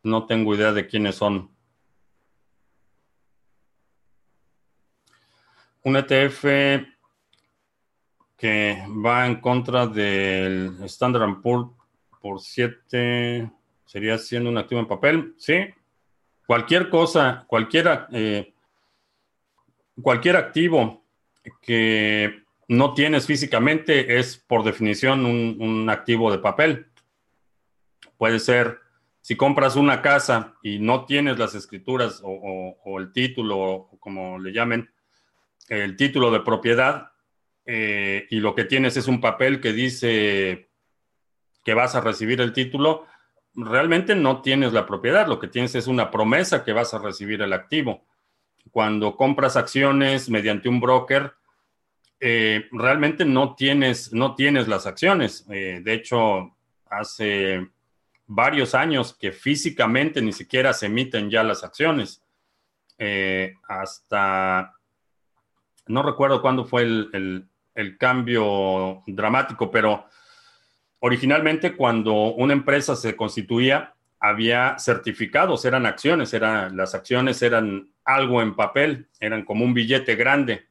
no tengo idea de quiénes son. Un ETF que va en contra del Standard Poor's por 7, sería siendo un activo en papel, ¿sí? Cualquier cosa, cualquier, eh, cualquier activo que no tienes físicamente es por definición un, activo de papel. Puede ser, si compras una casa y no tienes las escrituras o, el título, o como le llamen, el título de propiedad, eh, y lo que tienes es un papel que dice que vas a recibir el título, realmente no tienes la propiedad, lo que tienes es una promesa que vas a recibir el activo. Cuando compras acciones mediante un broker, eh, realmente no tienes, no tienes las acciones. Eh, de hecho, hace varios años que físicamente ni siquiera se emiten ya las acciones. hasta, no recuerdo cuándo fue el, el cambio dramático, pero originalmente cuando una empresa se constituía, había certificados, eran acciones, eran, las acciones eran algo en papel, eran como un billete grande,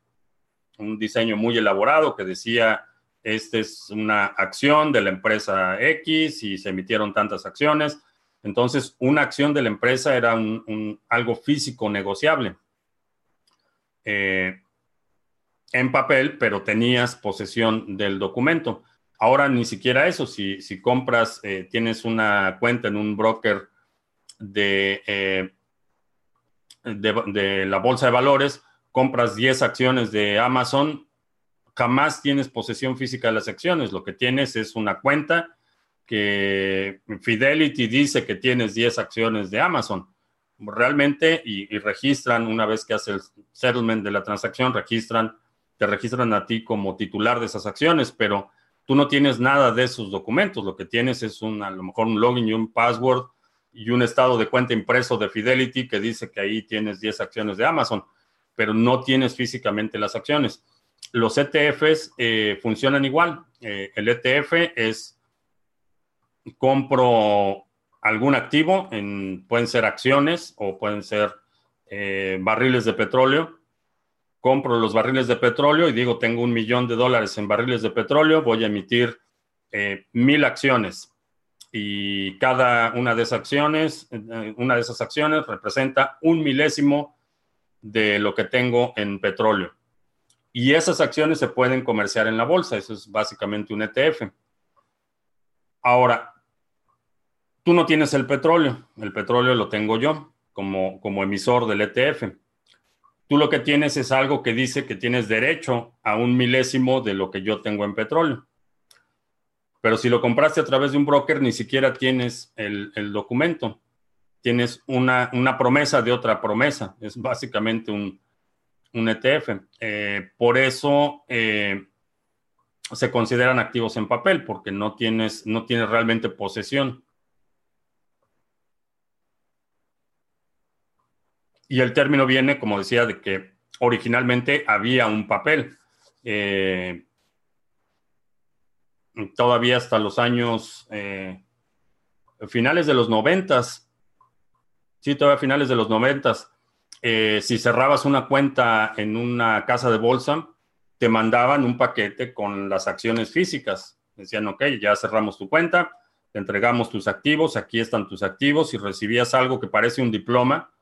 un diseño muy elaborado que decía, esta es una acción de la empresa X y se emitieron tantas acciones. Entonces, una acción de la empresa era un, algo físico negociable. Eh, en papel, pero tenías posesión del documento. Ahora ni siquiera eso, si, si compras, eh, tienes una cuenta en un broker de, eh, de, la bolsa de valores, compras 10 acciones de Amazon, jamás tienes posesión física de las acciones, lo que tienes es una cuenta que Fidelity dice que tienes 10 acciones de Amazon. Realmente, y, y, registran una vez que hace el settlement de la transacción, registran, te registran a ti como titular de esas acciones, pero tú no tienes nada de esos documentos. Lo que tienes es un, a lo mejor un login y un password y un estado de cuenta impreso de Fidelity que dice que ahí tienes 10 acciones de Amazon, pero no tienes físicamente las acciones. Los ETFs eh, funcionan igual. Eh, el ETF es compro algún activo, en, pueden ser acciones o pueden ser eh, barriles de petróleo. Compro los barriles de petróleo y digo, tengo un millón de dólares en barriles de petróleo, voy a emitir mil acciones y cada una de esas acciones, una de esas acciones representa un milésimo de lo que tengo en petróleo. Y esas acciones se pueden comerciar en la bolsa. Eso es básicamente un ETF. Ahora, tú no tienes el petróleo. El petróleo lo tengo yo como, como emisor del ETF. Tú lo que tienes es algo que dice que tienes derecho a un milésimo de lo que yo tengo en petróleo. Pero si lo compraste a través de un broker, ni siquiera tienes el, documento. Tienes una, una promesa de otra promesa. Es básicamente un, un ETF. Eh, por eso eh, se consideran activos en papel, porque no tienes, no tienes realmente posesión. Y el término viene, como decía, de que originalmente había un papel. Eh, todavía hasta los años finales de los noventas. Sí, todavía finales de los noventas eh, si cerrabas una cuenta en una casa de bolsa, te mandaban un paquete con las acciones físicas. Decían, ok, ya cerramos tu cuenta, te entregamos tus activos, aquí están tus activos y recibías algo que parece un diploma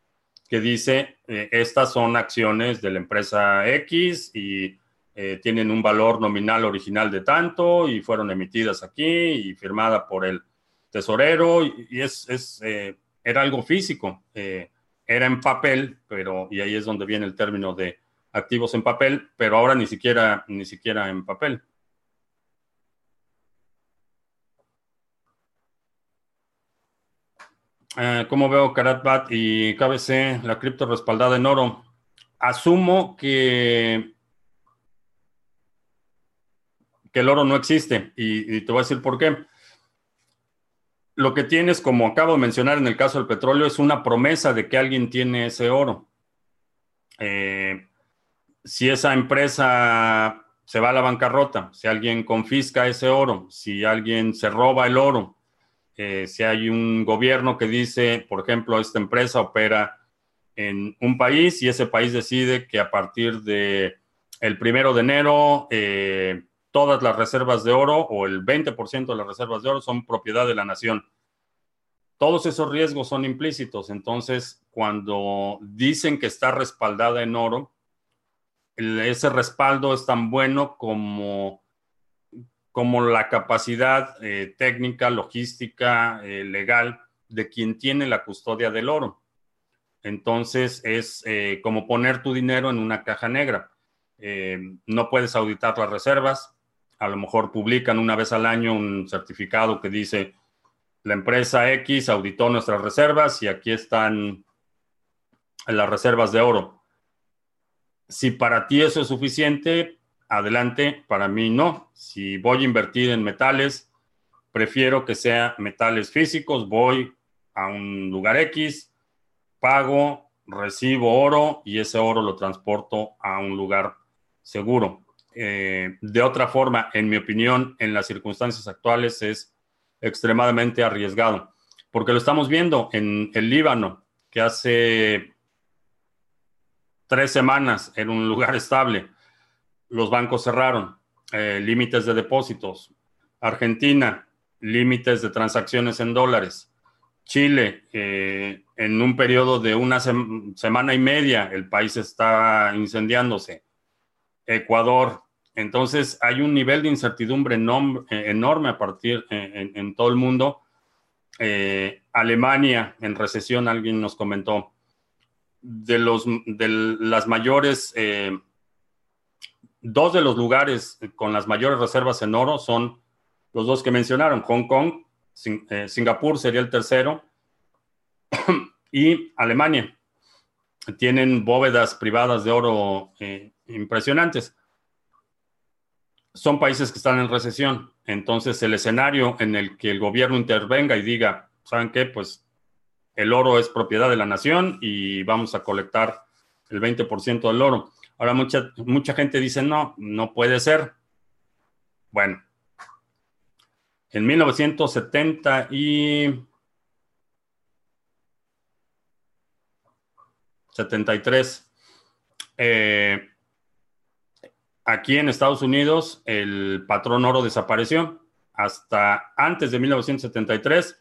que dice, eh, estas son acciones de la empresa X y eh, tienen un valor nominal original de tanto y fueron emitidas aquí y firmada por el tesorero y, es, es era algo físico era en papel, pero, y ahí es donde viene el término de activos en papel, pero ahora ni siquiera, ni siquiera en papel. Eh, ¿Cómo veo Karatbat y KBC, la cripto respaldada en oro? Asumo que, que el oro no existe y te voy a decir por qué lo que tienes, como acabo de mencionar en el caso del petróleo, es una promesa de que alguien tiene ese oro. Eh, si esa empresa se va a la bancarrota, si alguien confisca ese oro, si alguien se roba el oro, eh, si hay un gobierno que dice, por ejemplo, esta empresa opera en un país y ese país decide que a partir de el primero de enero eh, todas las reservas de oro o el 20% de las reservas de oro son propiedad de la nación. Todos esos riesgos son implícitos. Entonces, cuando dicen que está respaldada en oro, ese respaldo es tan bueno como, como la capacidad eh, técnica, logística, eh, legal de quien tiene la custodia del oro. Entonces, es eh, como poner tu dinero en una caja negra. no puedes auditar las reservas, a lo mejor publican una vez al año un certificado que dice, la empresa X auditó nuestras reservas y aquí están las reservas de oro. Si para ti eso es suficiente, adelante, para mí no. Si voy a invertir en metales, prefiero que sea metales físicos, voy a un lugar X, pago, recibo oro y ese oro lo transporto a un lugar seguro. Eh, de otra forma, en mi opinión, en las circunstancias actuales es extremadamente arriesgado, porque lo estamos viendo en el Líbano, que hace tres semanas en un lugar [LAUGHS] estable, los bancos cerraron, eh, límites de depósitos, Argentina, límites de transacciones en dólares, Chile, eh, en un periodo de una semana y media, el país está incendiándose. Ecuador, entonces hay un nivel de incertidumbre eh, enorme a partir en, todo el mundo. Alemania en recesión, alguien nos comentó, de, los, de las mayores, dos de los lugares con las mayores reservas en oro son los dos que mencionaron, Hong Kong Singapur sería el tercero [CLEARS THROAT] y Alemania. Tienen bóvedas privadas de oro impresionantes. Son países que están en recesión. Entonces, el escenario en el que el gobierno intervenga y diga, ¿saben qué? Pues el oro es propiedad de la nación y vamos a colectar el 20% del oro. Ahora, mucha, mucha gente dice, no, no puede ser. Bueno, en 1970 y 73, eh, aquí en Estados Unidos el patrón oro desapareció. Hasta antes de 1973,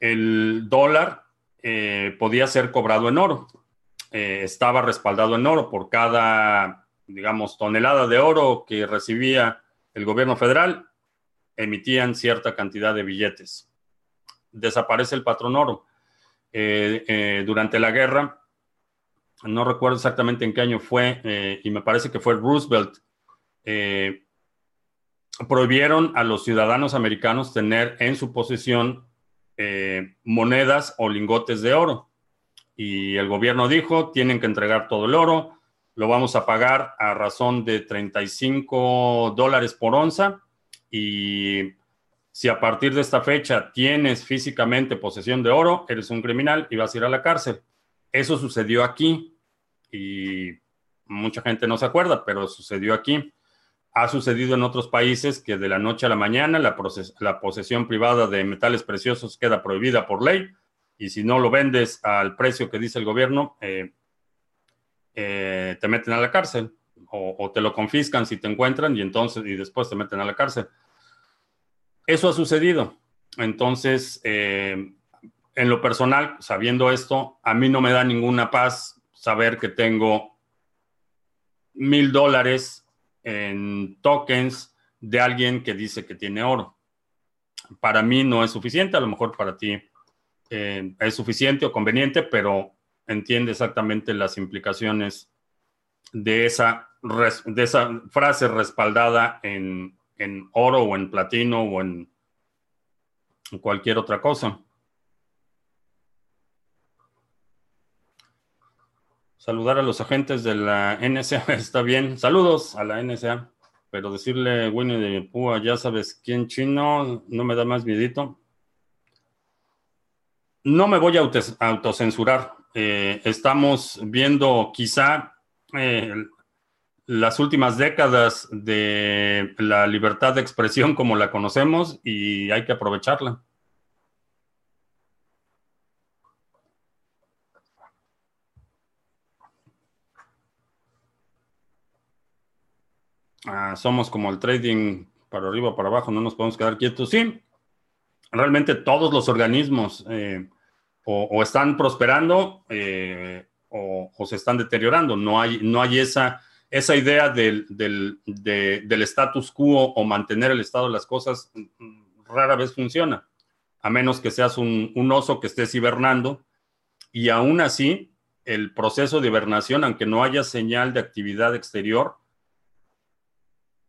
el dólar eh, podía ser cobrado en oro. Eh, estaba respaldado en oro por cada, digamos, tonelada de oro que recibía el gobierno federal, emitían cierta cantidad de billetes. Desaparece el patrón oro. Eh, durante la guerra, no recuerdo exactamente en qué año fue, y me parece que fue Roosevelt, prohibieron a los ciudadanos americanos tener en su posesión eh, monedas o lingotes de oro. Y el gobierno dijo, tienen que entregar todo el oro, lo vamos a pagar a razón de 35 dólares por onza. Y si a partir de esta fecha tienes físicamente posesión de oro, eres un criminal y vas a ir a la cárcel. Eso sucedió aquí y mucha gente no se acuerda, pero sucedió aquí. Ha sucedido en otros países que de la noche a la mañana la, posesión privada de metales preciosos queda prohibida por ley y si no lo vendes al precio que dice el gobierno, eh, eh, te meten a la cárcel o, te lo confiscan si te encuentran y entonces y después te meten a la cárcel. Eso ha sucedido. Entonces, eh, en lo personal, sabiendo esto, a mí no me da ninguna paz saber que tengo mil dólares en tokens de alguien que dice que tiene oro. Para mí no es suficiente, a lo mejor para ti eh, es suficiente o conveniente, pero entiende exactamente las implicaciones de esa, frase respaldada en, en oro o en platino o en cualquier otra cosa. Saludar a los agentes de la NSA [LAUGHS] está bien. Saludos a la NSA. Pero decirle Winnie de Púa, ya sabes quién chino, no me da más miedito. No me voy a autocensurar. Eh, estamos viendo quizá eh, las últimas décadas de la libertad de expresión [LAUGHS] como la conocemos y hay que aprovecharla. Ah, somos como el trading para arriba, para abajo, no nos podemos quedar quietos. Sí, realmente todos los organismos eh, o, están prosperando eh, o, se están deteriorando. No hay, no hay esa, esa idea del, del, status quo o mantener el estado de las cosas, rara vez funciona, a menos que seas un, un oso que estés hibernando. Y aún así, el proceso de hibernación, aunque no haya señal de actividad exterior,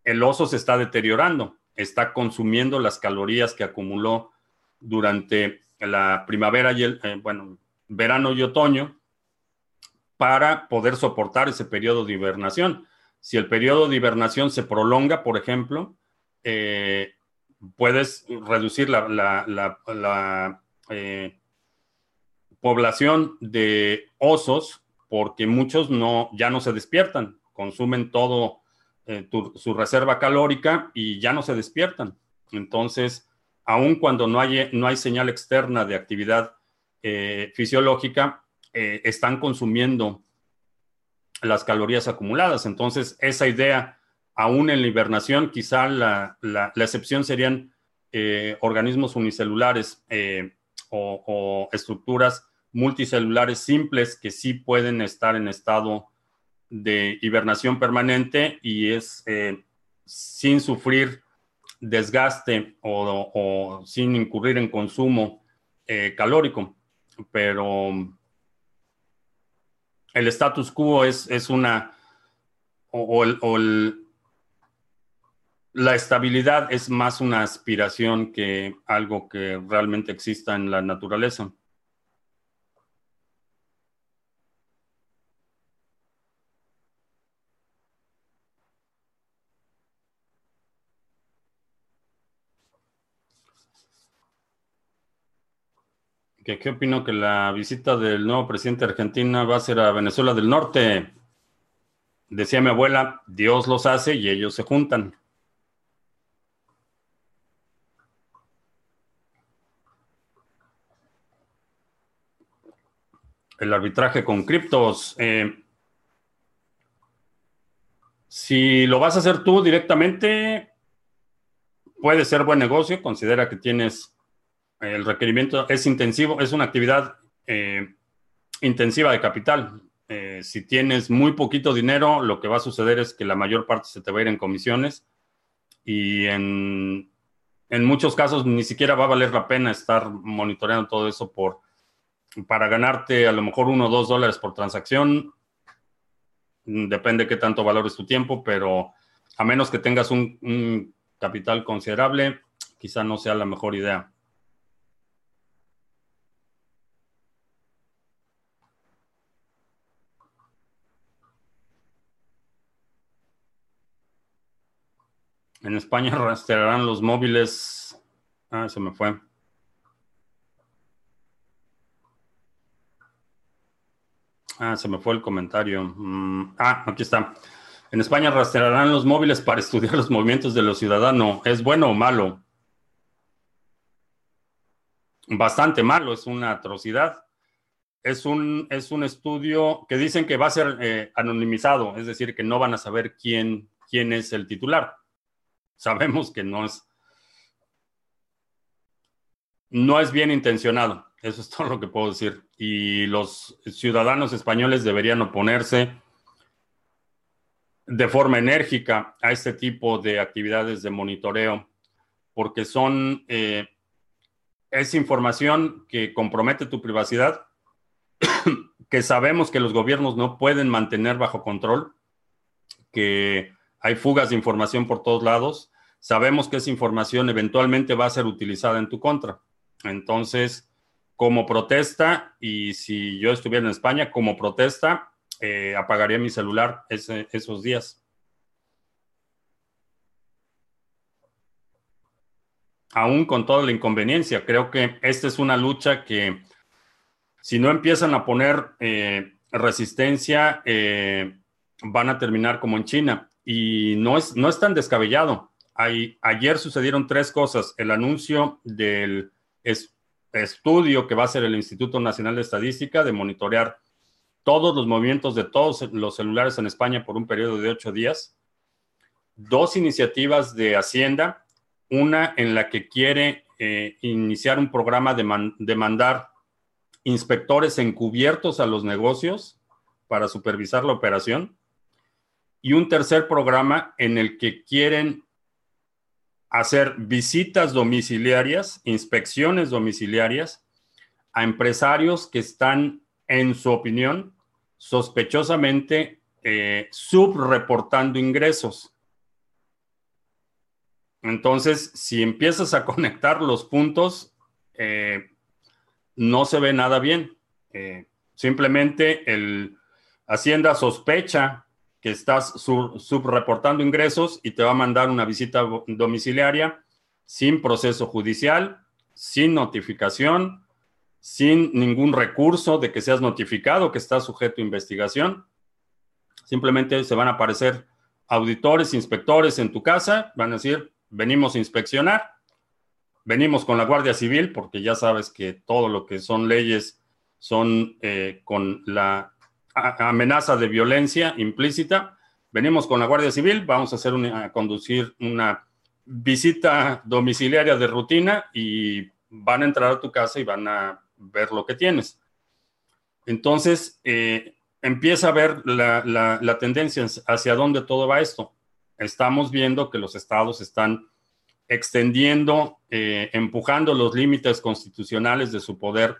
el oso se está deteriorando, está consumiendo las calorías que acumuló durante la primavera y el, eh, bueno, verano y otoño para poder soportar ese periodo de hibernación. Si el periodo de hibernación se prolonga, por ejemplo, eh, puedes reducir la, eh, población de osos porque muchos no, ya no se despiertan, consumen todo su reserva calórica y ya no se despiertan. Entonces, aun cuando no hay, no hay señal externa de actividad eh, fisiológica, eh, están consumiendo las calorías acumuladas. Entonces, esa idea, aún en la hibernación, quizá la, excepción serían organismos unicelulares o, estructuras multicelulares simples que sí pueden estar en estado de hibernación permanente y es eh, sin sufrir desgaste o, sin incurrir en consumo eh, calórico. Pero el status quo es, es una, o, la estabilidad es más una aspiración que algo que realmente exista en la naturaleza. ¿Qué, ¿Qué opino que la visita del nuevo presidente de Argentina va a ser a Venezuela del Norte? Decía mi abuela, Dios los hace y ellos se juntan. El arbitraje con criptos. Eh, si lo vas a hacer tú directamente, puede ser buen negocio. Considera que tienes el requerimiento, es intensivo, es una actividad eh, intensiva de capital. Eh, si tienes muy poquito dinero, lo que va a suceder es que la mayor parte se te va a ir en comisiones y en, muchos casos ni siquiera va a valer la pena estar monitoreando todo eso por, para ganarte a lo mejor uno o dos dólares por transacción. Depende qué tanto valores tu tiempo, pero a menos que tengas un, un capital considerable, quizá no sea la mejor idea. En España [LAUGHS] rastrearán los móviles. Ah, se me fue. Ah, se me fue el comentario. Mm, ah, aquí está. En España rastrearán los móviles para [LAUGHS] estudiar los movimientos de los ciudadanos. ¿Es bueno o malo? Bastante malo, es una atrocidad. Es un, es un estudio que dicen que va a ser eh, anonimizado, es decir, que no van a saber quién, quién es el titular. Sabemos que no es, no es bien intencionado. Eso es todo lo que puedo decir. Y los ciudadanos españoles deberían oponerse de forma enérgica a este tipo de actividades de monitoreo, porque son, eh, es información que compromete tu privacidad, [COUGHS] que sabemos que los gobiernos no pueden mantener bajo control, que hay fugas de información por todos lados. Sabemos que esa información eventualmente va a ser utilizada en tu contra. Entonces, como protesta, y si yo estuviera en España, como protesta, eh, apagaría mi celular esos días. Aún con toda la inconveniencia, creo que esta es una lucha que si no empiezan a poner eh, resistencia, eh, van a terminar como en China y no es, no es tan descabellado. ayer sucedieron tres cosas. El anuncio del estudio que va a hacer el Instituto Nacional de Estadística de monitorear todos los movimientos de todos los celulares en España por un periodo de ocho días. Dos iniciativas de Hacienda, una en la que quiere eh, iniciar un programa de mandar inspectores encubiertos a los negocios para supervisar la operación y un tercer programa en el que quieren hacer visitas domiciliarias, inspecciones domiciliarias a empresarios que están, en su opinión, sospechosamente eh, subreportando ingresos. Entonces, si empiezas a [LAUGHS] conectar los puntos, eh, no se ve nada bien. Eh, simplemente el Hacienda sospecha que estás subreportando ingresos y te va a mandar una visita domiciliaria sin proceso judicial, sin notificación, sin ningún recurso de que seas notificado que estás sujeto a investigación. Simplemente se van a aparecer auditores, inspectores en tu casa, van a decir, venimos a inspeccionar, venimos con la Guardia Civil, porque ya sabes que todo lo que son leyes son eh, con la amenaza de violencia implícita. Venimos con la Guardia Civil, vamos a hacer una, a conducir una visita domiciliaria de rutina y van a entrar a tu casa y van a ver lo que tienes. Entonces, eh, empieza a ver la, tendencia hacia dónde todo va esto. Estamos viendo que los estados están extendiendo, eh, empujando los límites constitucionales de su poder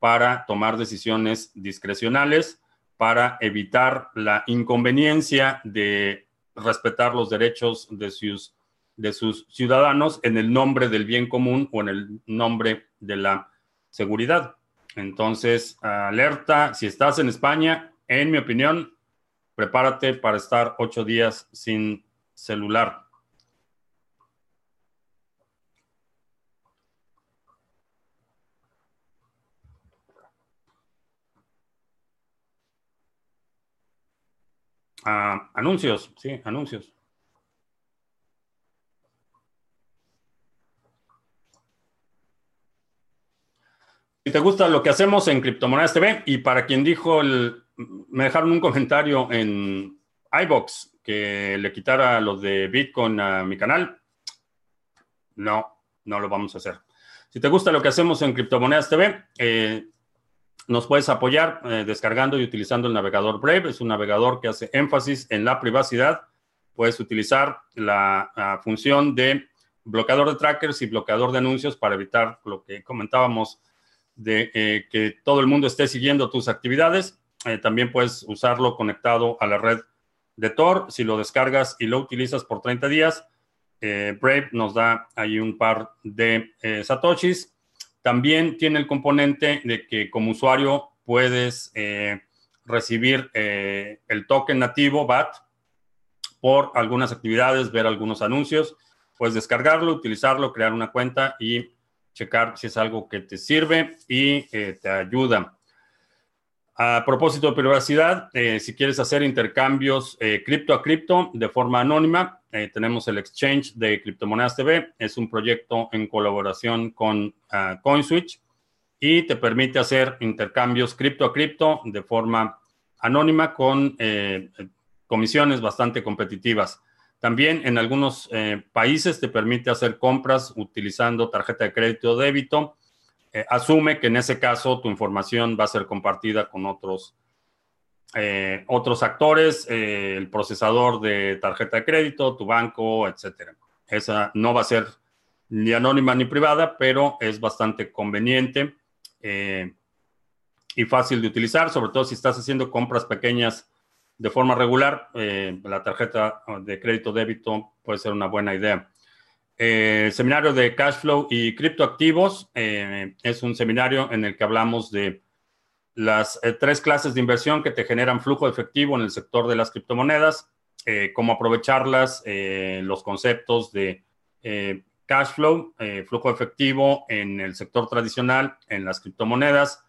para tomar decisiones discrecionales para evitar la inconveniencia de respetar los derechos de sus de sus ciudadanos en el nombre del bien común o en el nombre de la seguridad. Entonces, alerta, si estás en España, en mi opinión, prepárate para estar ocho días sin celular. Ah, anuncios, sí, anuncios. Si te gusta lo que hacemos en Criptomonedas TV y para quien dijo el, me dejaron un comentario en iBox que le quitara los de Bitcoin a mi canal. No, no lo vamos a hacer. Si te gusta lo que hacemos en Criptomonedas TV, eh, nos puedes apoyar eh, descargando y utilizando el navegador Brave. Es un navegador que hace énfasis en la privacidad. Puedes utilizar la función de bloqueador de trackers y bloqueador de anuncios para evitar lo que comentábamos de eh, que todo el mundo esté siguiendo tus actividades. Eh, también puedes usarlo conectado a la red de Tor. Si lo descargas y lo utilizas por 30 días, eh, Brave nos da ahí un par de satoshis. También tiene el componente de que como usuario puedes recibir el token nativo BAT por algunas actividades, ver algunos anuncios. Puedes descargarlo, utilizarlo, crear una cuenta y checar si es algo que te sirve y eh, te ayuda. A propósito de privacidad, eh, si quieres hacer intercambios eh, cripto a cripto de forma anónima, tenemos el Exchange de Criptomonedas TV. Es un proyecto en colaboración con ah, CoinSwitch y te permite hacer intercambios cripto a cripto de forma anónima con comisiones bastante competitivas. También en algunos eh, países te permite hacer compras utilizando tarjeta de crédito o débito. Eh, asume que en ese caso tu información va a ser compartida con otros, eh, otros actores, el procesador de tarjeta de crédito, tu banco, etc. Esa no va a ser ni anónima ni privada, pero es bastante conveniente y fácil de utilizar, sobre todo si estás haciendo compras pequeñas de forma regular, eh, la tarjeta de crédito débito puede ser una buena idea. Eh, seminario de cash flow y criptoactivos eh, es un seminario en el que hablamos de las tres clases de inversión que te generan flujo efectivo en el sector de las criptomonedas, cómo aprovecharlas, los conceptos de cash flow, flujo efectivo en el sector tradicional, en las criptomonedas,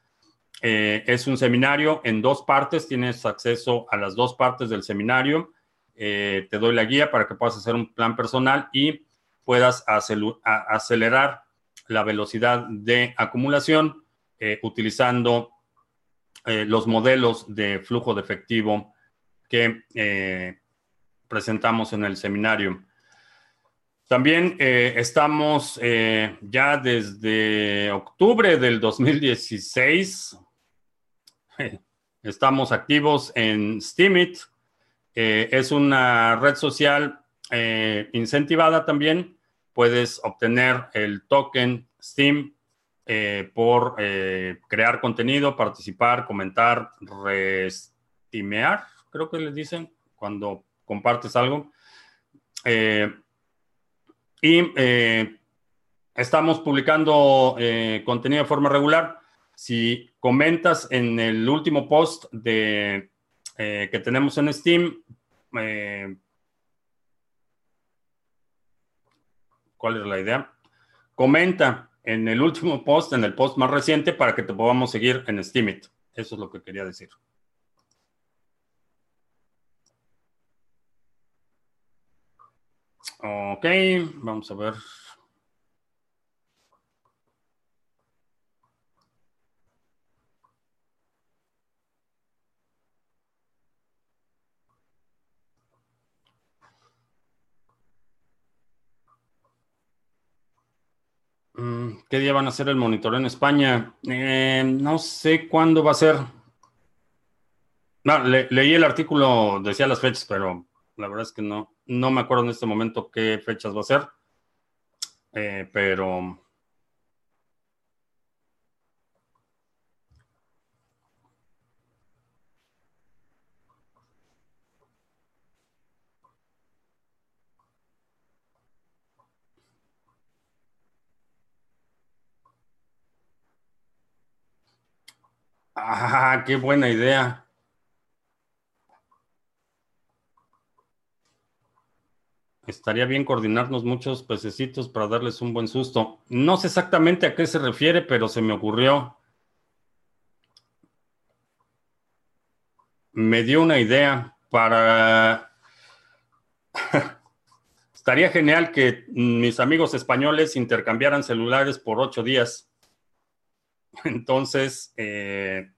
eh, es un seminario en dos partes, tienes acceso a las dos partes del seminario. Eh, te doy la guía para que puedas hacer un plan personal y puedas acelerar la velocidad de acumulación eh, utilizando los modelos de flujo de efectivo que presentamos en el seminario. También estamos ya desde octubre del 2016 [LAUGHS] Estamos activos en Steemit. Eh, es una red social eh, incentivada también. Puedes obtener el token Steam eh, por crear contenido, participar, comentar, restimear, creo que les dicen cuando compartes algo. y estamos publicando contenido de forma regular. Si comentas en el último post de, eh, que tenemos en Steam, ¿cuál es la idea? Comenta en el último post, en el post más reciente, para que te podamos seguir en Steemit. Eso es lo que quería decir. Ok, vamos a ver. Mm, ¿Qué día van a hacer el monitoreo en España? Eh, no sé cuándo va a ser. No, leí el artículo, decía las fechas, pero la verdad es que no, no me acuerdo en este momento qué fechas va a ser. Eh, pero Ah, qué buena idea. Estaría bien coordinarnos muchos pececitos para darles un buen susto. No sé exactamente a qué se refiere, pero se me ocurrió. Me dio una idea para... [LAUGHS] Estaría genial que mis amigos españoles intercambiaran celulares por ocho días. [LAUGHS] Entonces, eh,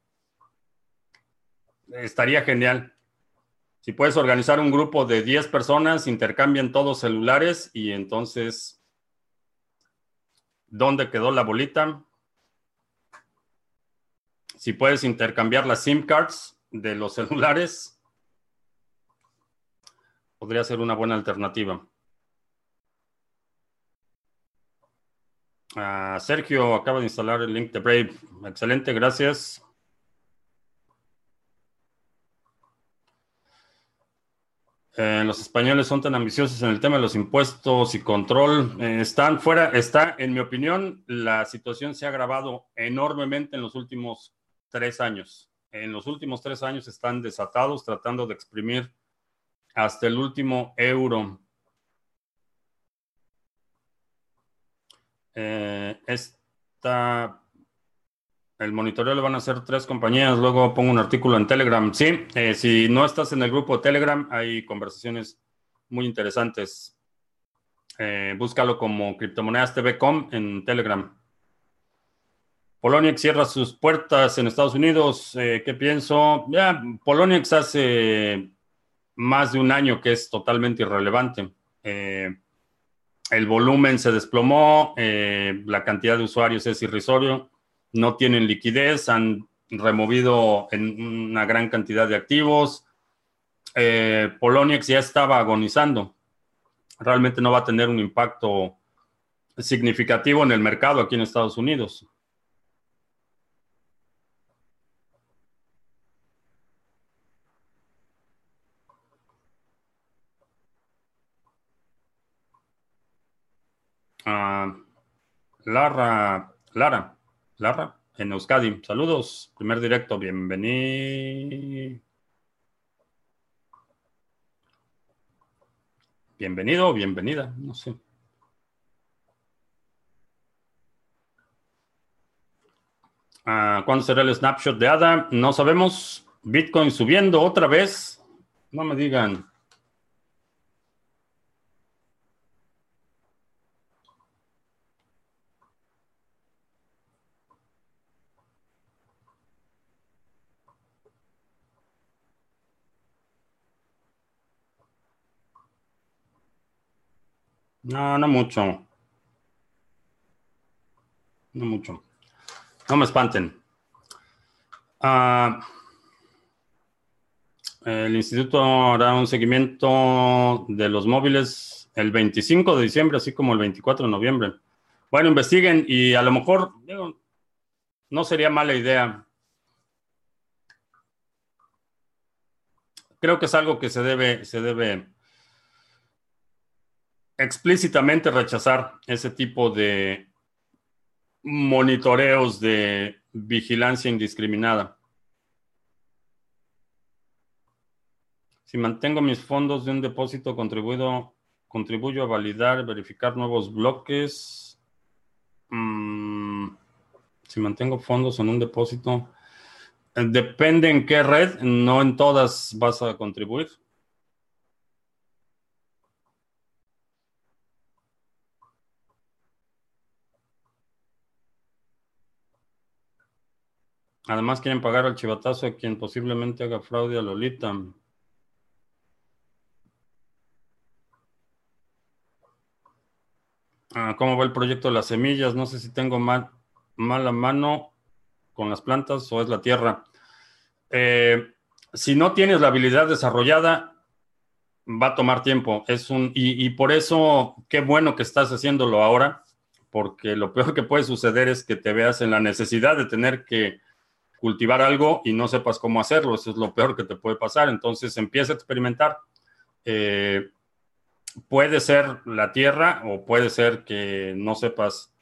estaría genial. Si puedes organizar un grupo de 10 personas, intercambian todos celulares y entonces, ¿dónde quedó la bolita? Si puedes intercambiar las SIM cards de los [LAUGHS] celulares, podría ser una buena alternativa. Ah, Sergio acaba de instalar el link de Brave. Excelente, gracias. Eh, los españoles son tan ambiciosos en el tema de los impuestos y control. Eh, están fuera, está, en mi opinión, la situación se ha agravado enormemente en los últimos tres años. En los últimos tres años están desatados tratando de exprimir hasta el último euro. Eh, el monitoreo le van a hacer tres compañías, luego pongo un artículo en Telegram. Sí, eh, si no estás en el grupo Telegram, hay conversaciones muy interesantes. Eh, búscalo como Criptomonedas TV.com en Telegram. Poloniex cierra sus puertas en Estados Unidos. ¿Qué pienso? Ya, Poloniex hace más de un año que es totalmente irrelevante. El volumen se desplomó, la cantidad de usuarios es irrisorio no tienen liquidez, han removido una gran cantidad de activos. Eh, Poloniex ya estaba agonizando. Realmente no va a tener un impacto significativo en el mercado aquí en Estados Unidos. Ah, Lara, Lara, Lara, en Euskadi. Saludos, primer directo, bienvenido. Bienvenido o bienvenida, no sé. Ah, ¿Cuándo será el snapshot de ADA? No sabemos. Bitcoin subiendo otra vez. No me digan. No, no mucho. No mucho. No me espanten. Ah, el instituto hará un seguimiento de los móviles el 25 de diciembre, así como el 24 de noviembre. Bueno, investiguen y a lo mejor no sería mala idea. Creo que es algo que se debe, se debe explícitamente rechazar ese tipo de monitoreos de vigilancia indiscriminada. Si mantengo mis fondos de un depósito contribuido, contribuyo a validar, verificar nuevos bloques. Mm, si mantengo fondos en un depósito, eh, depende en qué red, no en todas vas a contribuir. Además quieren pagar al chivatazo a quien posiblemente haga fraude a Lolita. Ah, ¿Cómo va el proyecto de las semillas? No sé si tengo mal, mala mano con las plantas o es la tierra. Eh, si no tienes la habilidad desarrollada, va a tomar tiempo. Es un, y, y, por eso, qué bueno que estás haciéndolo ahora, porque lo peor que puede suceder es que te veas en la necesidad de tener que cultivar algo y no sepas cómo hacerlo. Eso es lo peor que te puede pasar. Entonces empieza a experimentar. Eh, puede ser la tierra o puede ser que no sepas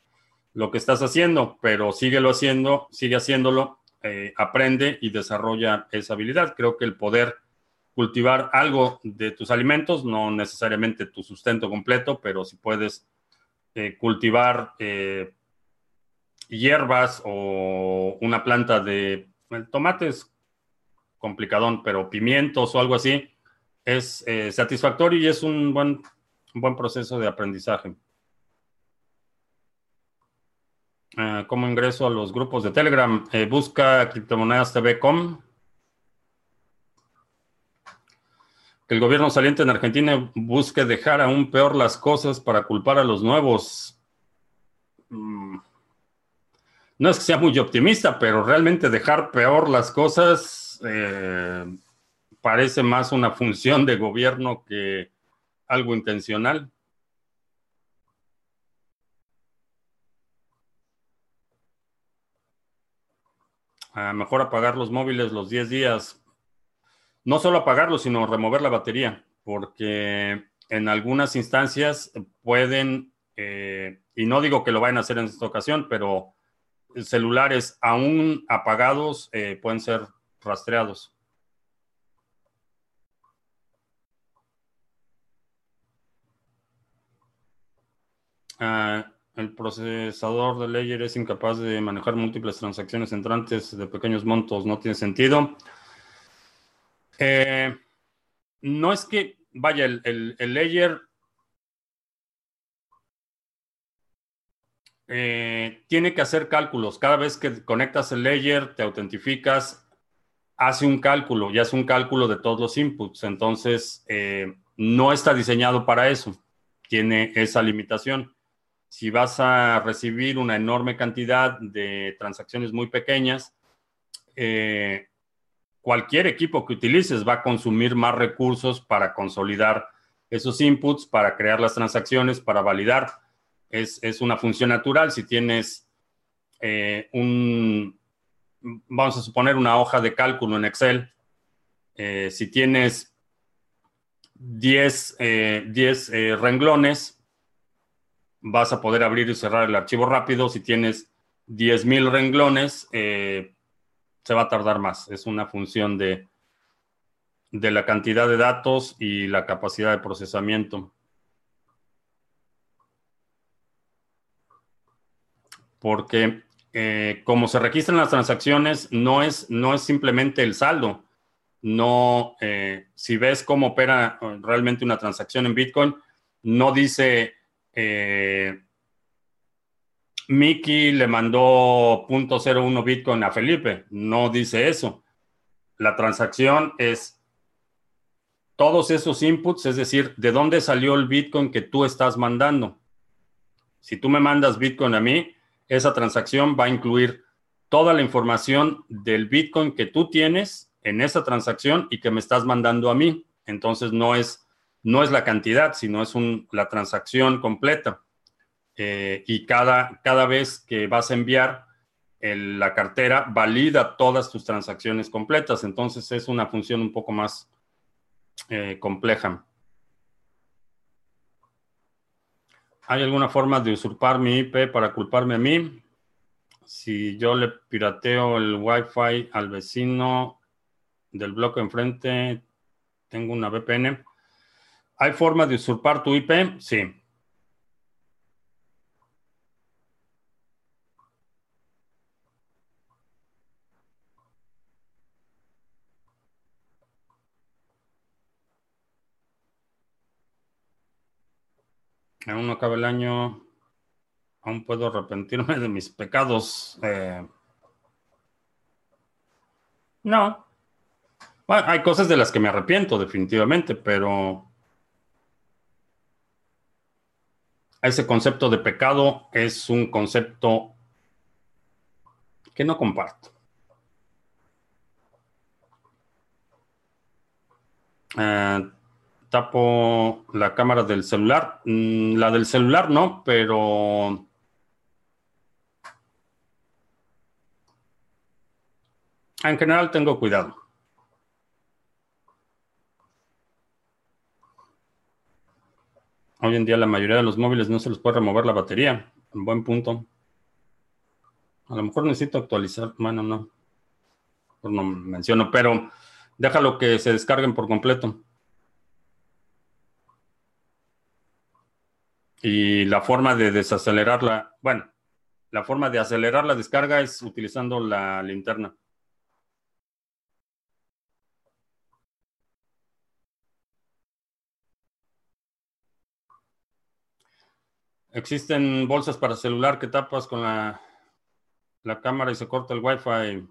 lo que estás haciendo, pero síguelo haciendo, sigue haciéndolo eh, aprende y desarrolla esa habilidad. Creo que el poder cultivar algo de tus alimentos, no necesariamente tu sustento completo, pero si puedes eh, cultivar eh, hierbas o una planta de tomate es complicadón, pero pimientos o algo así es satisfactorio y es un buen, buen proceso de aprendizaje. Eh, ¿Cómo ingreso a los grupos de Telegram? Eh, busca criptomonedas TV.com. Que el gobierno saliente en Argentina busque dejar aún peor las cosas para culpar a los nuevos. Mm. No es que sea muy optimista, pero realmente dejar peor las cosas eh, parece más una función de gobierno que algo intencional. mejor apagar los móviles los 10 días. No solo apagarlos, sino remover la batería, porque en algunas instancias pueden, eh, y no digo que lo vayan a hacer en esta ocasión, pero celulares aún apagados eh, pueden ser rastreados. Ah, el procesador de Ledger es incapaz de manejar múltiples transacciones entrantes de pequeños montos. No tiene sentido. Eh, no es que, vaya, el, el, Ledger eh, tiene que hacer cálculos. Cada vez que conectas el Ledger, te autentificas, hace un cálculo y hace un cálculo de todos los inputs. Entonces, eh, no está diseñado para eso. Tiene esa limitación si vas a recibir una enorme cantidad de transacciones muy pequeñas, eh, cualquier equipo que utilices va a consumir más recursos para consolidar esos inputs, para crear las transacciones, para validar. Es, una función natural. Si tienes eh, un, vamos a suponer una hoja de cálculo en Excel, eh, si tienes 10 renglones, vas a poder abrir y cerrar el archivo rápido. Si tienes 10.000 renglones, eh, se va a tardar más. Es una función de, de la cantidad de datos y la capacidad de procesamiento. Porque eh, como se registran las transacciones, no es, no es simplemente el saldo. No, eh, si ves cómo opera realmente una transacción en Bitcoin, no dice eh, Mickey le mandó 0.01 Bitcoin a Felipe. No dice eso. La transacción es todos esos inputs, es decir, de dónde salió el Bitcoin que tú estás mandando. Si tú me mandas Bitcoin a mí, esa transacción va a incluir toda la información del Bitcoin que tú tienes en esa transacción y que me estás mandando a mí. Entonces no es no es la cantidad, sino es la transacción completa. Eh, y cada, cada vez que vas a enviar la cartera, valida todas tus transacciones completas. Entonces es una función un poco más eh, compleja. ¿Hay alguna forma de usurpar mi IP para culparme a mí? Si yo le pirateo el Wi-Fi al vecino del bloque enfrente, tengo una VPN. ¿Hay forma de usurpar tu IP? Sí. Acaba el año. Aún puedo arrepentirme de mis pecados. Eh, no. hay cosas de las que me arrepiento, definitivamente, pero ese concepto de pecado es un concepto que no comparto. Eh, tapo la cámara del celular. Mm, la del celular no, pero... En general tengo cuidado. Hoy en día la mayoría de los móviles no se les puede remover la batería. Buen punto. A lo mejor necesito actualizar. Bueno, no. no menciono, pero déjalo que se descarguen por completo. Y la forma de desacelerarla, bueno, la forma de acelerar la descarga es utilizando la linterna. Existen bolsas para celular que tapas con la, la cámara y se corta el wifi.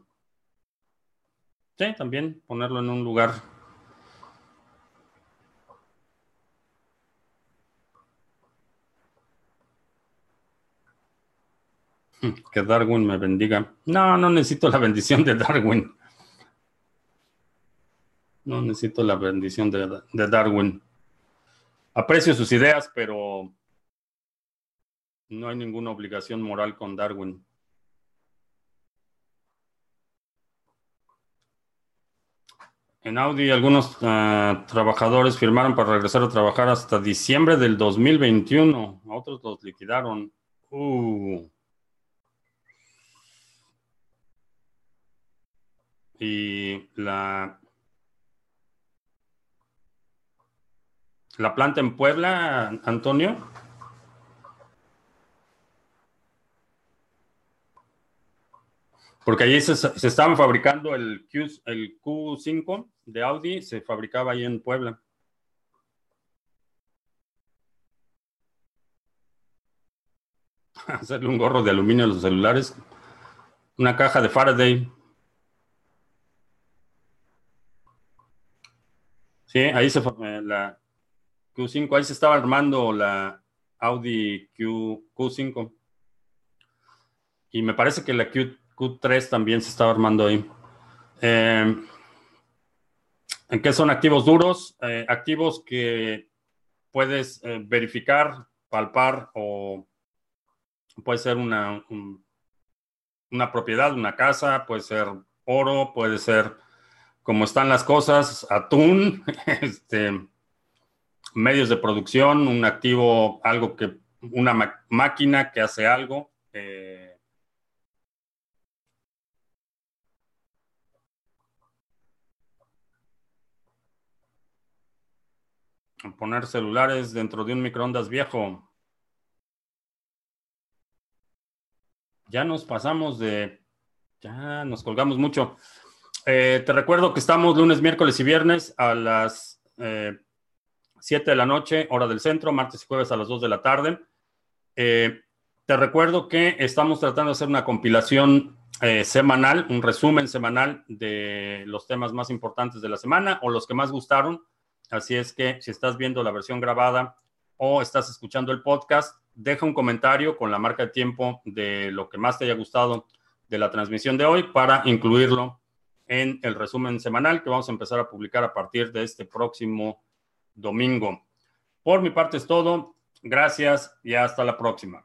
Sí, también ponerlo en un lugar. Que Darwin me bendiga. No, no necesito la bendición de Darwin. No necesito la bendición de, Darwin. Aprecio sus ideas, pero no hay ninguna obligación moral con Darwin. En Audi, algunos ah, trabajadores firmaron para regresar a trabajar hasta diciembre del 2021. otros los liquidaron. Uh. Y la, la planta en Puebla, Antonio. Porque allí se, estaban fabricando el, Q, el Q5 de Audi, se fabricaba ahí en Puebla. [LAUGHS] Hacerle un gorro de aluminio a los celulares. Una caja de Faraday. Sí, ahí se eh, la Q5, ahí se estaba armando la Audi Q, Q5. Y me parece que la Q, Q3 también se estaba armando ahí. Eh, ¿En qué son activos duros? Eh, activos que puedes eh, verificar, palpar o puede ser una, una propiedad, una casa, puede ser oro, puede ser como están las cosas, atún, [LAUGHS] este, medios de producción, un activo, algo que, una máquina que hace algo. Poner celulares dentro de un microondas viejo. Ya nos pasamos de... Ya nos colgamos mucho. Eh, te recuerdo que estamos lunes, miércoles y viernes a las 7 eh, de la noche, hora del centro, martes y jueves a las 2 de la tarde. Eh, te recuerdo que estamos tratando de hacer una compilación semanal, un resumen semanal de los temas más importantes de la semana o los que más gustaron Así es que si estás viendo la versión grabada o estás escuchando el podcast, deja un comentario con la marca de tiempo de lo que más te haya gustado de la transmisión de hoy para incluirlo en el resumen semanal que vamos a empezar a publicar a partir de este próximo domingo. Por mi parte es todo. Gracias y hasta la próxima.